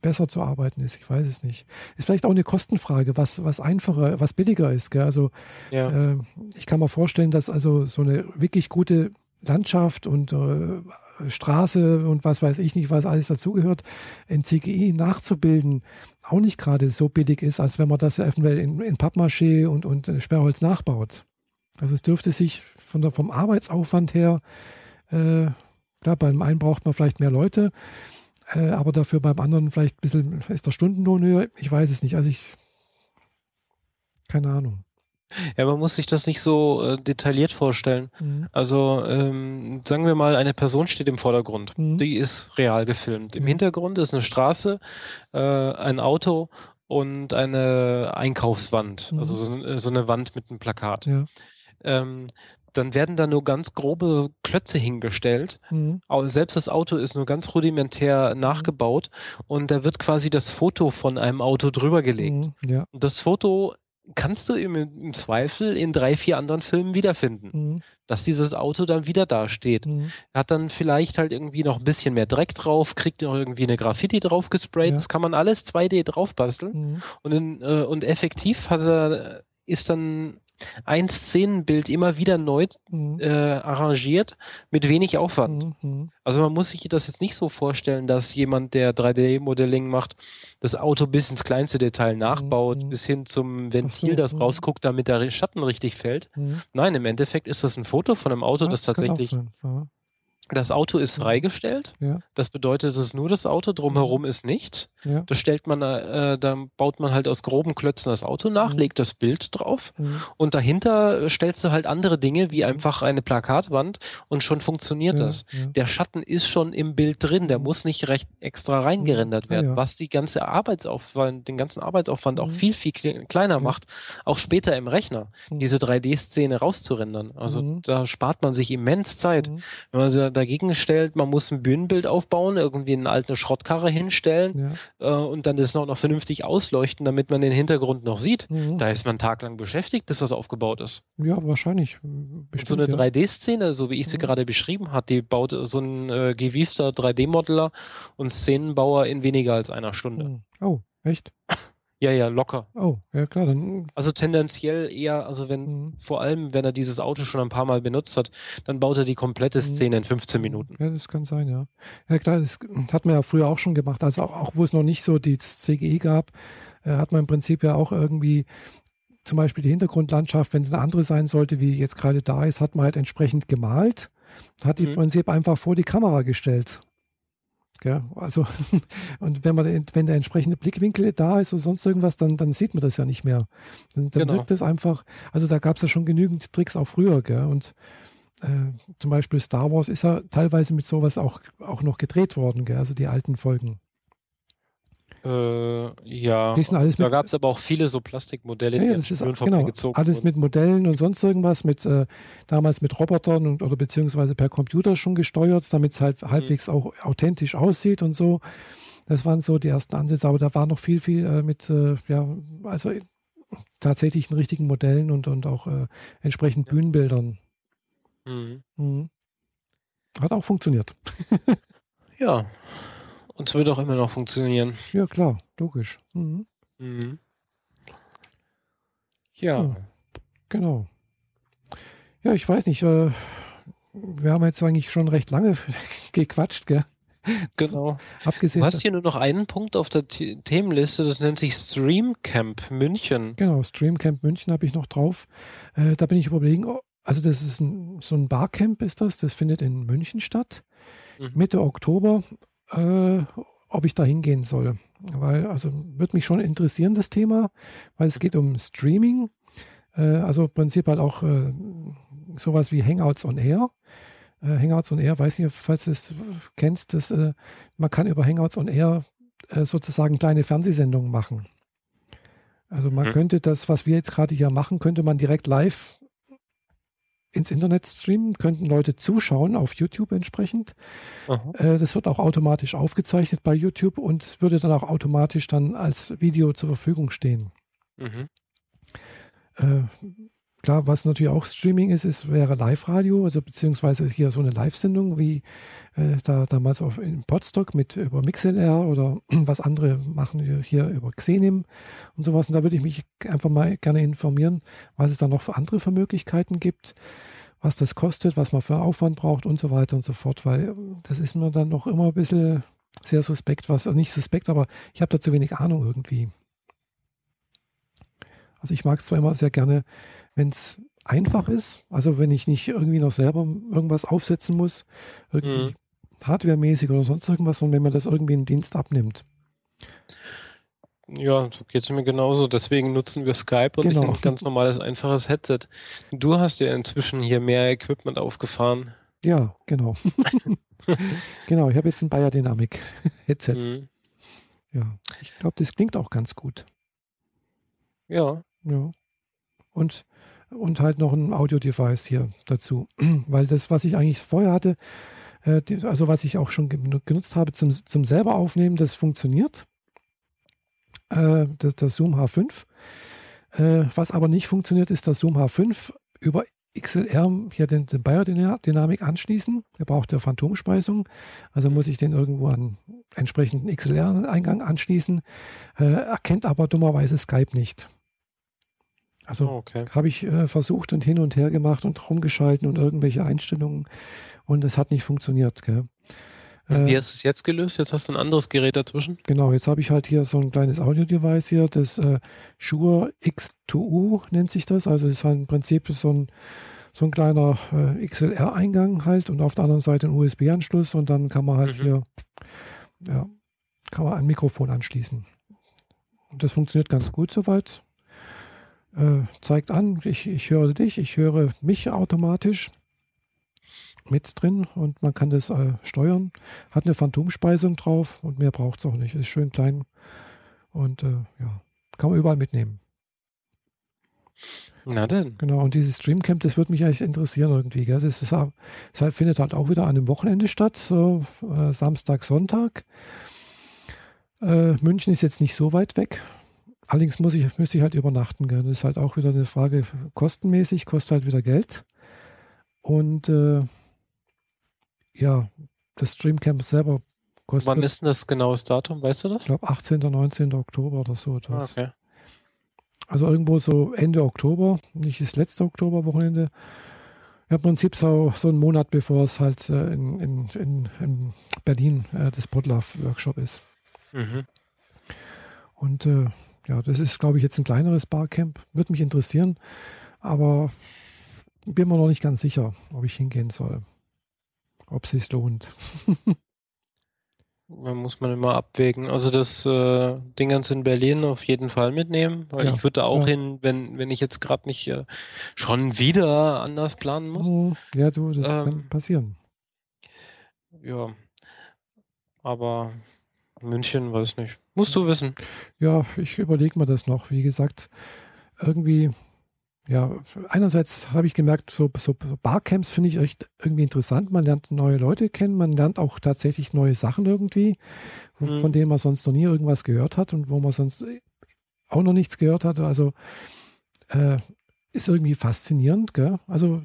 besser zu arbeiten ist. Ich weiß es nicht. Ist vielleicht auch eine Kostenfrage, was, was einfacher, was billiger ist. Gell? Also ja. äh, ich kann mir vorstellen, dass also so eine wirklich gute Landschaft und äh, Straße und was weiß ich nicht, was alles dazugehört, in CGI nachzubilden, auch nicht gerade so billig ist, als wenn man das eventuell in, in Pappmaché und, und Sperrholz nachbaut. Also es dürfte sich von der, vom Arbeitsaufwand her, äh, klar, beim einen braucht man vielleicht mehr Leute, äh, aber dafür beim anderen vielleicht ein bisschen ist der Stundenlohn höher. Ich weiß es nicht. Also ich, keine Ahnung. Ja, man muss sich das nicht so äh, detailliert vorstellen. Mhm. Also ähm, sagen wir mal, eine Person steht im Vordergrund. Mhm. Die ist real gefilmt. Im Mhm. Hintergrund ist eine Straße, äh, ein Auto und eine Einkaufswand. Mhm. Also so, eine- so eine Wand mit einem Plakat. Ja. Ähm, dann werden da nur ganz grobe Klötze hingestellt. Mhm. Selbst das Auto ist nur ganz rudimentär nachgebaut und da wird quasi das Foto von einem Auto drüber gelegt. Mhm. Ja. Und das Foto kannst du im, im Zweifel in drei, vier anderen Filmen wiederfinden, Mhm. dass dieses Auto dann wieder dasteht. Mhm. Hat dann vielleicht halt irgendwie noch ein bisschen mehr Dreck drauf, kriegt noch irgendwie eine Graffiti drauf gesprayt. Ja. Das kann man alles 2D drauf basteln. Mhm. Und, in, äh, und effektiv hat er, ist dann ein Szenenbild immer wieder neu Mhm. äh, arrangiert mit wenig Aufwand. Mhm. Mhm. Also man muss sich das jetzt nicht so vorstellen, dass jemand, der 3D-Modelling macht, das Auto bis ins kleinste Detail nachbaut, mhm. bis hin zum Ventil, so, das mhm. rausguckt, damit der Schatten richtig fällt. Mhm. Nein, im Endeffekt ist das ein Foto von einem Auto, das auch tatsächlich. Ja. Das Auto ist freigestellt. Ja. Das bedeutet, es ist nur das Auto, drumherum ist nichts. Ja. Das stellt man, äh, dann baut man halt aus groben Klötzen das Auto nach, Mhm. legt das Bild drauf Mhm. und dahinter äh, stellst du halt andere Dinge, wie einfach eine Plakatwand und schon funktioniert Ja, das. Der Schatten ist schon im Bild drin, der muss nicht recht extra reingerendert werden, was die ganze Arbeitsaufwand, den ganzen Arbeitsaufwand auch viel, viel kle- kleiner macht, auch später im Rechner, diese 3D-Szene rauszurendern. Also Mhm. da spart man sich immens Zeit. Mhm. Wenn man sich dagegen stellt, man muss ein Bühnenbild aufbauen, irgendwie eine alte Schrottkarre hinstellen Ja. äh, und dann das noch, noch vernünftig ausleuchten, damit man den Hintergrund noch sieht. Mhm. Da ist man taglang beschäftigt, bis das aufgebaut ist. ja, wahrscheinlich. Und Bestimmt, so eine ja. 3D-Szene, so wie ich sie Mhm. gerade beschrieben habe, die baut so ein äh, gewiefter 3D-Modeler und Szenenbauer in weniger als einer Stunde. Mhm. Oh, echt? Ja, ja, locker. Oh, ja klar, dann. Also tendenziell eher, also wenn, Mhm. vor allem wenn er dieses Auto schon ein paar Mal benutzt hat, dann baut er die komplette Mhm. Szene in 15 Minuten. Ja, das kann sein, ja. Ja klar, das hat man ja früher auch schon gemacht. Also auch, auch wo es noch nicht so die CGI gab, äh, hat man im Prinzip ja auch irgendwie zum Beispiel die Hintergrundlandschaft, wenn es eine andere sein sollte, wie jetzt gerade da ist, hat man halt entsprechend gemalt, hat die Mhm. im Prinzip einfach vor die Kamera gestellt. Gell? Also, und wenn man wenn der entsprechende Blickwinkel da ist oder sonst irgendwas, dann, dann sieht man das ja nicht mehr. Dann, dann Genau. wirkt das einfach, also da gab es ja schon genügend Tricks auch früher, gell? Und äh, zum Beispiel Star Wars ist ja teilweise mit sowas auch, auch noch gedreht worden, gell? also die alten Folgen. Äh, ja. Da gab es aber auch viele so Plastikmodelle, ja, ja, die Figuren genau, vorbeigezogen alles wurden. mit Modellen und sonst irgendwas, mit äh, damals mit Robotern und, oder beziehungsweise per Computer schon gesteuert, damit es Mhm. halt halbwegs auch authentisch aussieht und so. Das waren so die ersten Ansätze, aber da war noch viel, viel äh, mit, äh, ja, also tatsächlichen richtigen Modellen und, und auch äh, entsprechend Ja. Bühnenbildern. Mhm. Mhm. Hat auch funktioniert. Ja. Und es wird auch immer noch funktionieren. Ja, klar, logisch. Mhm. Mhm. Ja. Ja. Genau. Ja, ich weiß nicht. Äh, wir haben jetzt eigentlich schon recht lange gequatscht, gell? Genau. Abgesehen. Du hast hier nur noch einen Punkt auf der The Themenliste, das nennt sich Stream Camp München. genau, Streamcamp München habe ich noch drauf. Äh, da bin ich überlegen, oh, also das ist ein, so ein Barcamp ist das, das findet in München statt, Mhm. Mitte Oktober, äh, ob ich da hingehen soll. Weil, also würde mich schon interessieren, das Thema, weil es geht um Streaming, äh, also im Prinzip halt auch äh, sowas wie Hangouts on Air. Äh, Hangouts on Air, weiß nicht, falls du es kennst, das, äh, man kann über Hangouts on Air äh, sozusagen kleine Fernsehsendungen machen. Also man Mhm. könnte das, was wir jetzt gerade hier machen, könnte man direkt live ins Internet streamen, könnten Leute zuschauen auf YouTube entsprechend. Äh, das wird auch automatisch aufgezeichnet bei YouTube und würde dann auch automatisch dann als Video zur Verfügung stehen. Mhm. Äh, klar, was natürlich auch Streaming ist, ist wäre Live-Radio, also beziehungsweise hier so eine Live-Sendung wie äh, da damals auf in Podstock mit über MixLR oder was andere machen hier- hier über Xenim und sowas. Und da würde ich mich einfach mal gerne informieren, was es da noch für andere für Möglichkeiten gibt, was das kostet, was man für Aufwand braucht und so weiter und so fort, weil äh, das ist mir dann noch immer ein bisschen sehr suspekt, was, also nicht suspekt, aber ich habe da zu wenig Ahnung irgendwie. Also ich mag es zwar immer sehr gerne, wenn es einfach ist, also wenn ich nicht irgendwie noch selber irgendwas aufsetzen muss, irgendwie Mhm. hardwaremäßig oder sonst irgendwas, sondern wenn man das irgendwie in Dienst abnimmt. Ja, so geht es mir genauso. Deswegen nutzen wir Skype und Genau. ich ein ganz normales, einfaches Headset. Du hast ja inzwischen hier mehr Equipment aufgefahren. Ja, genau. genau, ich habe jetzt ein Bayer Dynamic Headset. Mhm. Ja, ich glaube, das klingt auch ganz gut. Ja, Ja. Und, und halt noch ein Audio-Device hier dazu. Weil das, was ich eigentlich vorher hatte, äh, also was ich auch schon gen- genutzt habe zum, zum selber aufnehmen, das funktioniert. Äh, das, das Zoom H5. Äh, was aber nicht funktioniert, ist das Zoom H5 über XLR hier den, den Bayer-Dynamik anschließen. Der braucht ja Phantomspeisung. Also muss ich den irgendwo an entsprechenden XLR-Eingang anschließen. Äh, erkennt aber dummerweise Skype nicht. Also Oh, okay. habe ich äh, versucht und hin und her gemacht und rumgeschalten und irgendwelche Einstellungen und es hat nicht funktioniert. Gell? Und wie Äh, hast du es jetzt gelöst? Jetzt hast du ein anderes Gerät dazwischen? genau, jetzt habe ich halt hier so ein kleines Audio-Device hier, das äh, Shure X2U nennt sich das. Also es ist halt im Prinzip so ein, so ein kleiner äh, XLR-Eingang halt und auf der anderen Seite ein USB-Anschluss und dann kann man halt Mhm. hier, ja, kann man ein Mikrofon anschließen. Und das funktioniert ganz gut soweit. Äh, zeigt an, ich, ich höre dich, ich höre mich automatisch mit drin und man kann das äh, steuern. Hat eine Phantomspeisung drauf und mehr braucht es auch nicht. Ist schön klein und äh, ja, kann man überall mitnehmen. Na denn. Genau, und dieses Streamcamp, das würde mich eigentlich interessieren irgendwie. Gell? Das, ist, auch- das halt, findet halt auch wieder an einem Wochenende statt, so äh, Samstag, Sonntag. Äh, München ist jetzt nicht so weit weg. Allerdings muss ich, müsste ich halt übernachten. Gell? Das ist halt auch wieder eine Frage, kostenmäßig, kostet halt wieder Geld. Und äh, ja, das Streamcamp selber kostet, Wann ist denn das genaues Datum? Weißt du das? ich glaube, 18. 19. Oktober oder so Ah, etwas. okay. Also irgendwo so Ende Oktober, nicht das letzte Oktoberwochenende. Ja, Im Prinzip so, so einen Monat bevor es halt äh, in, in, in, in Berlin äh, das Podlove-Workshop ist. Mhm. Und äh, ja, das ist, glaube ich, jetzt ein kleineres Barcamp. Würde mich interessieren, aber bin mir noch nicht ganz sicher, ob ich hingehen soll. Ob es sich lohnt. Da muss man immer abwägen. Also das äh, Dingens in Berlin auf jeden Fall mitnehmen, weil Ja, ich würde da auch ja. hin, wenn, wenn ich jetzt gerade nicht äh, schon wieder anders planen muss. Hm, Ja, du, das kann Ähm, passieren. Ja. Aber München, weiß nicht. Musst du wissen. Ja, ich überlege mir das noch. Wie gesagt, irgendwie, ja, einerseits habe ich gemerkt, so, so Barcamps finde ich echt irgendwie interessant. Man lernt neue Leute kennen, man lernt auch tatsächlich neue Sachen irgendwie, Mhm. von denen man sonst noch nie irgendwas gehört hat und wo man sonst auch noch nichts gehört hat. Also äh, ist irgendwie faszinierend, gell? Also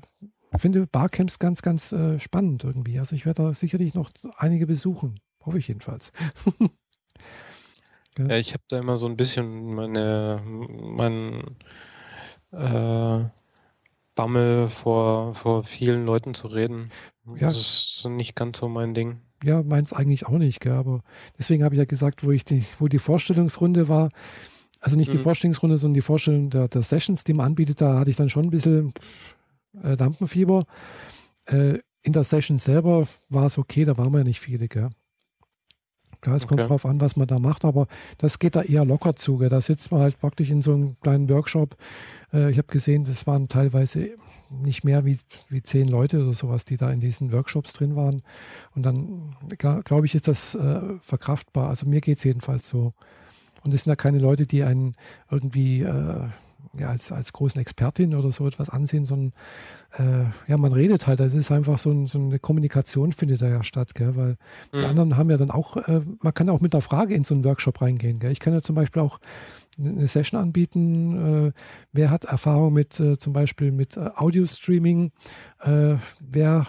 finde Barcamps ganz, ganz äh, spannend irgendwie. Also ich werde da sicherlich noch einige besuchen. Hoffe ich jedenfalls. Ja, ich habe da immer so ein bisschen meine, mein äh, Bammel vor, vor vielen Leuten zu reden. Ja. Das ist nicht ganz so mein Ding. Ja, meins eigentlich auch nicht, gell? aber deswegen habe ich ja gesagt, wo ich die, wo die Vorstellungsrunde war, also nicht die Mhm. Vorstellungsrunde, sondern die Vorstellung der, der Sessions, die man anbietet, da hatte ich dann schon ein bisschen äh, Lampenfieber. Äh, in der Session selber war es okay, da waren wir ja nicht viele, gell? Klar, es kommt Okay. drauf an, was man da macht, aber das geht da eher locker zu. Da sitzt man halt praktisch in so einem kleinen Workshop. Äh, ich habe gesehen, das waren teilweise nicht mehr wie, wie zehn Leute oder sowas, die da in diesen Workshops drin waren. Und dann, glaube ich, ist das äh, verkraftbar. Also mir geht es jedenfalls so. Und es sind ja keine Leute, die einen irgendwie äh, ja, als, als großen Expertin oder so etwas ansehen, sondern äh, ja, man redet halt. Das ist einfach so, ein, so eine Kommunikation findet da ja statt, gell? weil die Mhm. anderen haben ja dann auch, äh, man kann auch mit einer Frage in so einen Workshop reingehen. Gell? Ich kann ja zum Beispiel auch eine Session anbieten. Äh, wer hat Erfahrung mit äh, zum Beispiel mit äh, Audio-Streaming? Wer,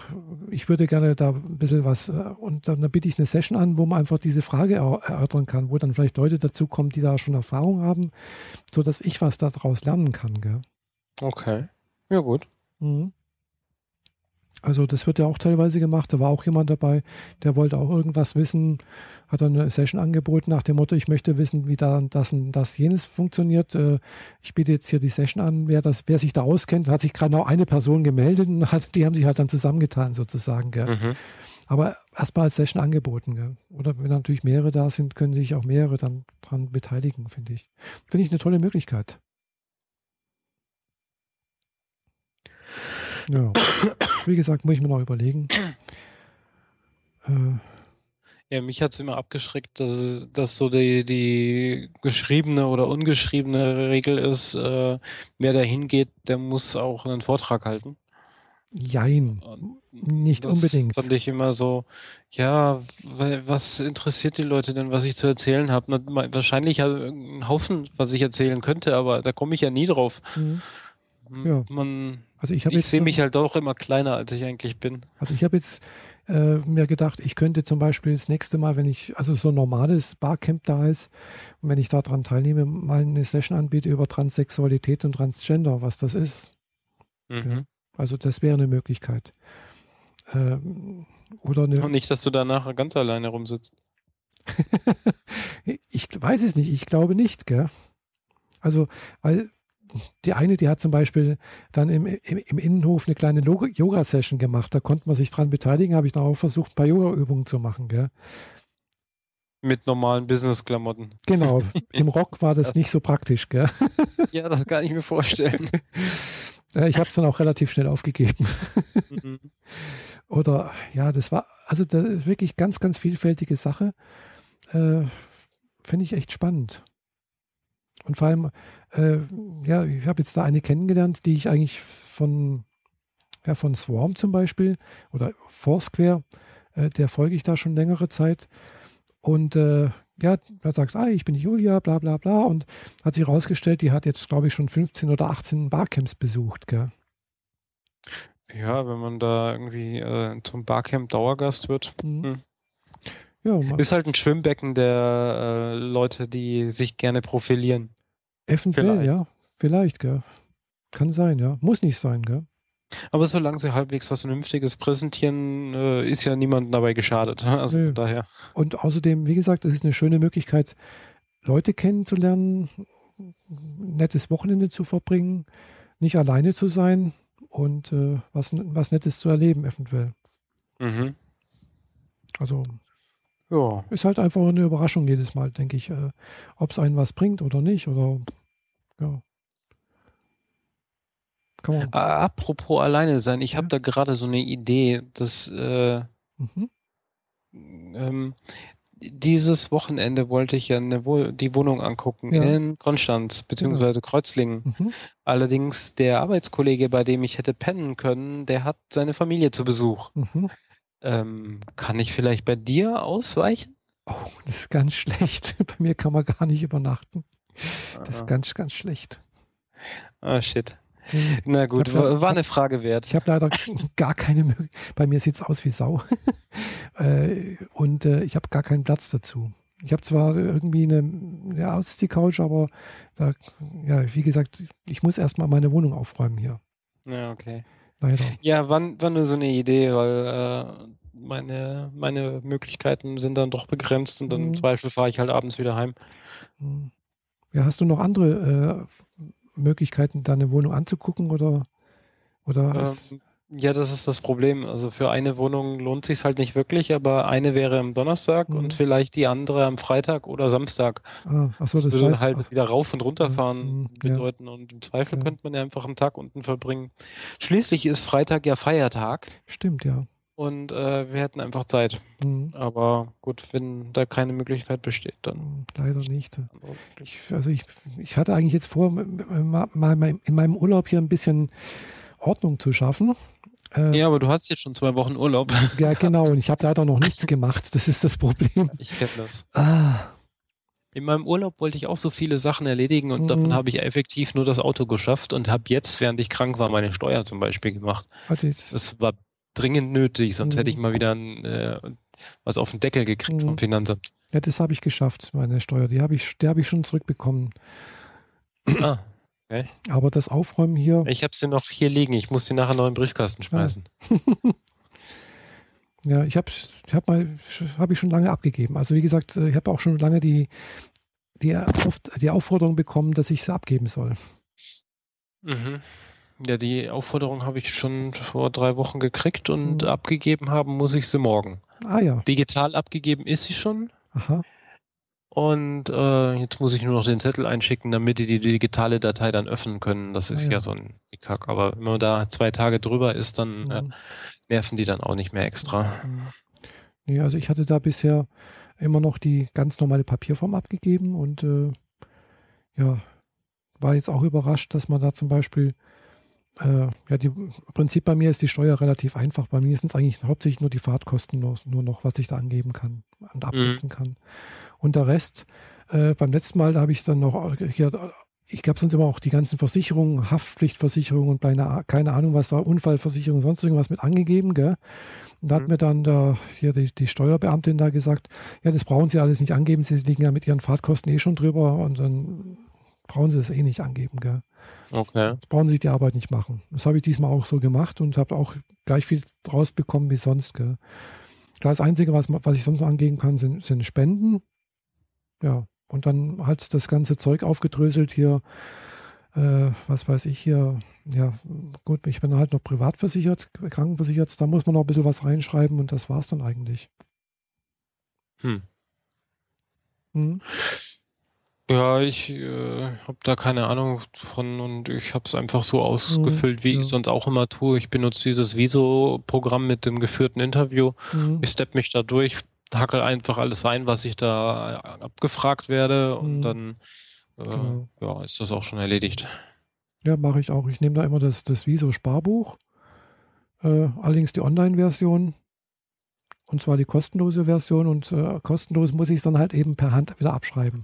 ich würde gerne da ein bisschen was, und dann, dann biete ich eine Session an, wo man einfach diese Frage er erörtern kann, wo dann vielleicht Leute dazukommen, die da schon Erfahrung haben, sodass ich was daraus lernen kann. Gell? Okay. Ja, gut. Mhm. Also das wird ja auch teilweise gemacht. Da war auch jemand dabei, der wollte auch irgendwas wissen, hat dann eine Session angeboten nach dem Motto, ich möchte wissen, wie da das und das jenes funktioniert. Äh, Ich biete jetzt hier die Session an, wer, das, wer sich da auskennt. Hat sich gerade noch eine Person gemeldet und hat, die haben sich halt dann zusammengetan sozusagen. Mhm. Aber erstmal als Session angeboten. Gell? Oder wenn natürlich mehrere da sind, können sich auch mehrere dann dran beteiligen, finde ich. Finde ich eine tolle Möglichkeit. Ja. Wie gesagt, muss ich mir noch überlegen. Äh, ja, mich hat es immer abgeschreckt, dass, dass so die, die geschriebene oder ungeschriebene Regel ist, äh, wer da hingeht, der muss auch einen Vortrag halten. Jein, nicht das unbedingt. fand ich immer so, ja, was interessiert die Leute denn, was ich zu erzählen habe? Wahrscheinlich ein Haufen, was ich erzählen könnte, aber da komme ich ja nie drauf. Mhm. Ja. Man, also ich, ich sehe mich halt auch immer kleiner, als ich eigentlich bin. Also ich habe jetzt äh, mir gedacht, ich könnte zum Beispiel das nächste Mal, wenn ich, also so ein normales Barcamp da ist, und wenn ich daran teilnehme, mal eine Session anbiete über Transsexualität und Transgender, was das ist. Mhm. Ja, also das wäre eine Möglichkeit. Ähm, oder eine, und nicht, dass du danach ganz alleine rumsitzt. ich weiß es nicht, ich glaube nicht, gell? Also, weil die eine, die hat zum Beispiel dann im, im, im Innenhof eine kleine Yoga-Session gemacht. Da konnte man sich dran beteiligen, habe ich dann auch versucht, ein paar Yoga-Übungen zu machen. Gell? Mit normalen Business-Klamotten. Genau, im Rock war das nicht so praktisch. Gell? Ja, das kann ich mir vorstellen. Ich habe es dann auch relativ schnell aufgegeben. Mhm. Oder ja, das war also das wirklich ganz, ganz vielfältige Sache. Äh, Finde ich echt spannend. Und vor allem, äh, ja, ich habe jetzt da eine kennengelernt, die ich eigentlich von, ja, von Swarm zum Beispiel oder Foursquare, äh, der folge ich da schon längere Zeit. Und äh, ja, da sagst ah, ich bin Julia, bla bla bla. Und hat sich herausgestellt, die hat jetzt, glaube ich, schon 15 oder 18 Barcamps besucht, gell? Ja, wenn man da irgendwie äh, zum Barcamp Dauergast wird. Mhm. Hm. Ja, ist halt ein Schwimmbecken der äh, Leute, die sich gerne profilieren. Eventuell, vielleicht. ja. Vielleicht, gell. Kann sein, ja. Muss nicht sein, gell. Aber solange sie halbwegs was Vernünftiges präsentieren, äh, ist ja niemandem dabei geschadet. Also nee. von daher. Und außerdem, wie gesagt, es ist eine schöne Möglichkeit, Leute kennenzulernen, ein nettes Wochenende zu verbringen, nicht alleine zu sein und äh, was, was Nettes zu erleben, eventuell. Mhm. Also ja. ist halt einfach eine Überraschung jedes Mal, denke ich, äh, ob es einen was bringt oder nicht. Oder ja. Apropos alleine sein, ich habe da gerade so eine Idee, dass äh, mhm. ähm, dieses Wochenende wollte ich ja Wo die Wohnung angucken ja. in Konstanz bzw. Ja. Kreuzlingen. Mhm. Allerdings der Arbeitskollege, bei dem ich hätte pennen können, der hat seine Familie zu Besuch. Mhm. Ähm, kann ich vielleicht bei dir ausweichen? Oh, das ist ganz schlecht. bei mir kann man gar nicht übernachten. Das ist ganz, ganz schlecht. Ah, shit. Hm. Na gut, war, war eine Frage wert. Ich habe leider gar keine Möglichkeit. Bei mir sieht es aus wie Sau. Äh, und äh, ich habe gar keinen Platz dazu. Ich habe zwar irgendwie eine, eine Ausziehcouch, aber da, ja, wie gesagt, ich muss erstmal meine Wohnung aufräumen hier. Ja, okay. Leider. Ja, wann, wann nur so eine Idee, weil äh, meine, meine Möglichkeiten sind dann doch begrenzt und dann mhm. im Zweifel fahre ich halt abends wieder heim. Mhm. Ja, hast du noch andere äh, Möglichkeiten, deine Wohnung anzugucken oder? oder ähm, ja, das ist das Problem. Also für eine Wohnung lohnt sich halt nicht wirklich, aber eine wäre am Donnerstag mhm. und vielleicht die andere am Freitag oder Samstag. Ah, ach so, das, das würde heißt, halt ach, wieder rauf und runter fahren mhm, bedeuten ja. und im Zweifel ja. könnte man ja einfach einen Tag unten verbringen. Schließlich ist Freitag ja Feiertag. Stimmt, ja und äh, wir hätten einfach Zeit. Mhm. Aber gut, wenn da keine Möglichkeit besteht, dann. Mhm, leider nicht. Ich, also ich, ich hatte eigentlich jetzt vor, mal in meinem Urlaub hier ein bisschen Ordnung zu schaffen. Äh, ja, aber du hast jetzt schon zwei Wochen Urlaub. Ja, genau. Und ich habe leider noch nichts gemacht. Das ist das Problem. Ich kenne das. Ah. In meinem Urlaub wollte ich auch so viele Sachen erledigen und mhm. davon habe ich effektiv nur das Auto geschafft und habe jetzt, während ich krank war, meine Steuer zum Beispiel gemacht. Das war dringend nötig, sonst mhm. hätte ich mhm. mal wieder ein, äh, was auf den Deckel gekriegt mhm. vom Finanzamt. Ja, das habe ich geschafft, meine Steuer. Die habe ich, die ich schon zurückbekommen. Ah, okay. Aber das Aufräumen hier. Ich habe sie noch hier liegen. Ich muss sie nachher noch in den Briefkasten schmeißen. Ja, ja ich habe ich hab mal, habe ich schon lange abgegeben. Also wie gesagt, ich habe auch schon lange die, die, die Aufforderung bekommen, dass ich sie abgeben soll. Mhm. Ja, die Aufforderung habe ich schon vor drei Wochen gekriegt und Mhm. abgegeben haben muss ich sie morgen. Ah ja. Digital abgegeben ist sie schon Aha. und äh, jetzt muss ich nur noch den Zettel einschicken, damit die die digitale Datei dann öffnen können. Das ist Ah, ja. ja so ein Kack. Aber wenn man da zwei Tage drüber ist, dann äh, Mhm. nerven die dann auch nicht mehr extra. Mhm. Nee, also ich hatte da bisher immer noch die ganz normale Papierform abgegeben und äh, ja, war jetzt auch überrascht, dass man da zum Beispiel, äh, ja, die, im Prinzip bei mir ist die Steuer relativ einfach. Bei mir sind es eigentlich hauptsächlich nur die Fahrtkosten nur, nur noch, was ich da angeben kann und absetzen kann. Und der Rest, äh, beim letzten Mal, da habe ich dann noch hier, ich gab sonst immer auch die ganzen Versicherungen, Haftpflichtversicherung und bei einer, keine Ahnung, was da, Unfallversicherung, sonst irgendwas mit angegeben, gell? Und da hat Mhm. mir dann der, hier die, die Steuerbeamtin da gesagt, ja, das brauchen Sie alles nicht angeben, Sie liegen ja mit Ihren Fahrtkosten eh schon drüber und dann brauchen Sie das eh nicht angeben, gell? Okay. Jetzt brauchen Sie sich die Arbeit nicht machen. Das habe ich diesmal auch so gemacht und habe auch gleich viel draus bekommen wie sonst, gell? Klar, das Einzige, was, was ich sonst angeben kann, sind, sind Spenden. Ja, und dann halt das ganze Zeug aufgedröselt hier, äh, was weiß ich hier, ja, gut, ich bin halt noch privat versichert, krankenversichert, da muss man noch ein bisschen was reinschreiben und das war's dann eigentlich. Hm. Mhm. Ja, ich äh, habe da keine Ahnung von und ich habe es einfach so ausgefüllt, wie ja. ich sonst auch immer tue. Ich benutze dieses Viso-Programm mit dem geführten Interview. Mhm. Ich steppe mich da durch, hackel einfach alles ein, was ich da äh, abgefragt werde und Mhm. dann äh, Genau. ja, ist das auch schon erledigt. Ja, mache ich auch. Ich nehme da immer das, das Viso-Sparbuch, äh, allerdings die Online-Version. Und zwar die kostenlose Version und äh, kostenlos muss ich es dann halt eben per Hand wieder abschreiben.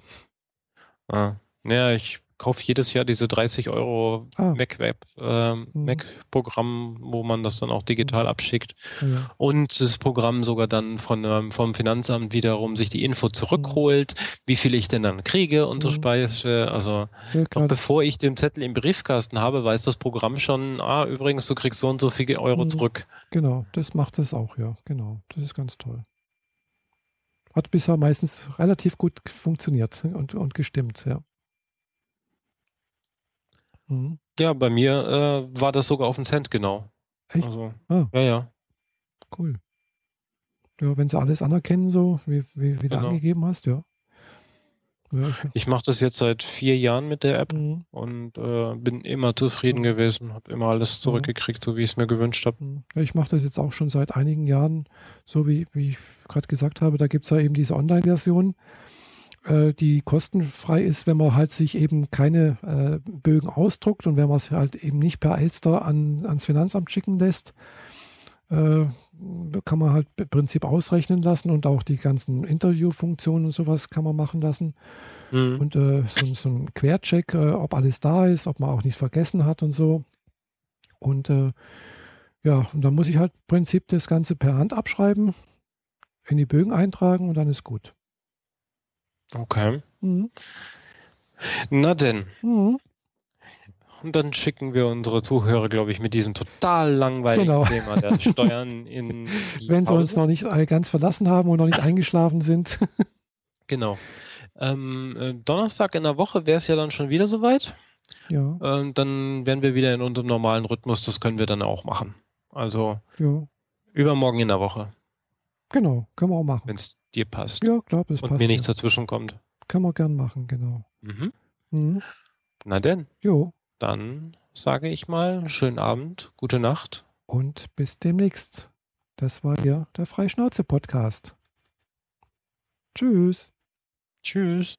Ah. Naja, ich kaufe jedes Jahr diese 30 Euro Ah. Mac-Web, ähm, Mhm. Mac-Programm, wo man das dann auch digital abschickt. Ja. Und das Programm sogar dann von, ähm, vom Finanzamt wiederum sich die Info zurückholt, wie viel ich denn dann kriege und so Mhm. Speise. Also ja bevor ich den Zettel im Briefkasten habe, weiß das Programm schon, ah, übrigens, du kriegst so und so viele Euro Mhm. zurück. Genau, das macht es auch, ja. Genau, das ist ganz toll. Hat bisher meistens relativ gut funktioniert und, und gestimmt, ja. Mhm. Ja, bei mir äh, war das sogar auf den Cent genau. Echt? Also, Ah. ja, ja. Cool. Ja, wenn sie alles anerkennen, so wie, wie, wie du Genau. angegeben hast, ja. Ja, ich, Ich mache das jetzt seit vier Jahren mit der App Mhm. und äh, bin immer zufrieden Mhm. gewesen, habe immer alles zurückgekriegt, so wie ich es mir gewünscht habe. Mhm. Ja, ich mache das jetzt auch schon seit einigen Jahren, so wie, wie ich gerade gesagt habe, da gibt es ja eben diese Online-Version, äh, die kostenfrei ist, wenn man halt sich eben keine äh, Bögen ausdruckt und wenn man es halt eben nicht per Elster an, ans Finanzamt schicken lässt, kann man halt im Prinzip ausrechnen lassen und auch die ganzen Interviewfunktionen und sowas kann man machen lassen. Mhm. Und äh, so, so ein Quercheck, äh, ob alles da ist, ob man auch nichts vergessen hat und so. Und äh, ja, und dann muss ich halt im Prinzip das Ganze per Hand abschreiben, in die Bögen eintragen und dann ist gut. Okay. Mhm. Na denn. Mhm. Und dann schicken wir unsere Zuhörer, glaube ich, mit diesem total langweiligen Genau. Thema der Steuern in die Wenn sie uns noch nicht ganz verlassen haben und noch nicht eingeschlafen sind. Genau. Ähm, äh, Donnerstag in der Woche wäre es ja dann schon wieder soweit. ja, Ähm, dann wären wir wieder in unserem normalen Rhythmus. Das können wir dann auch machen. Also ja, übermorgen in der Woche, genau, können wir auch machen. wenn es dir passt Ja, klar, das und passt. mir nichts ja. dazwischen kommt. Können wir gern machen, genau. Mhm. Mhm. Na denn, Jo, dann sage ich mal, schönen Abend, gute Nacht. und bis demnächst. Das war hier der Freischnauze-Podcast. Tschüss. Tschüss.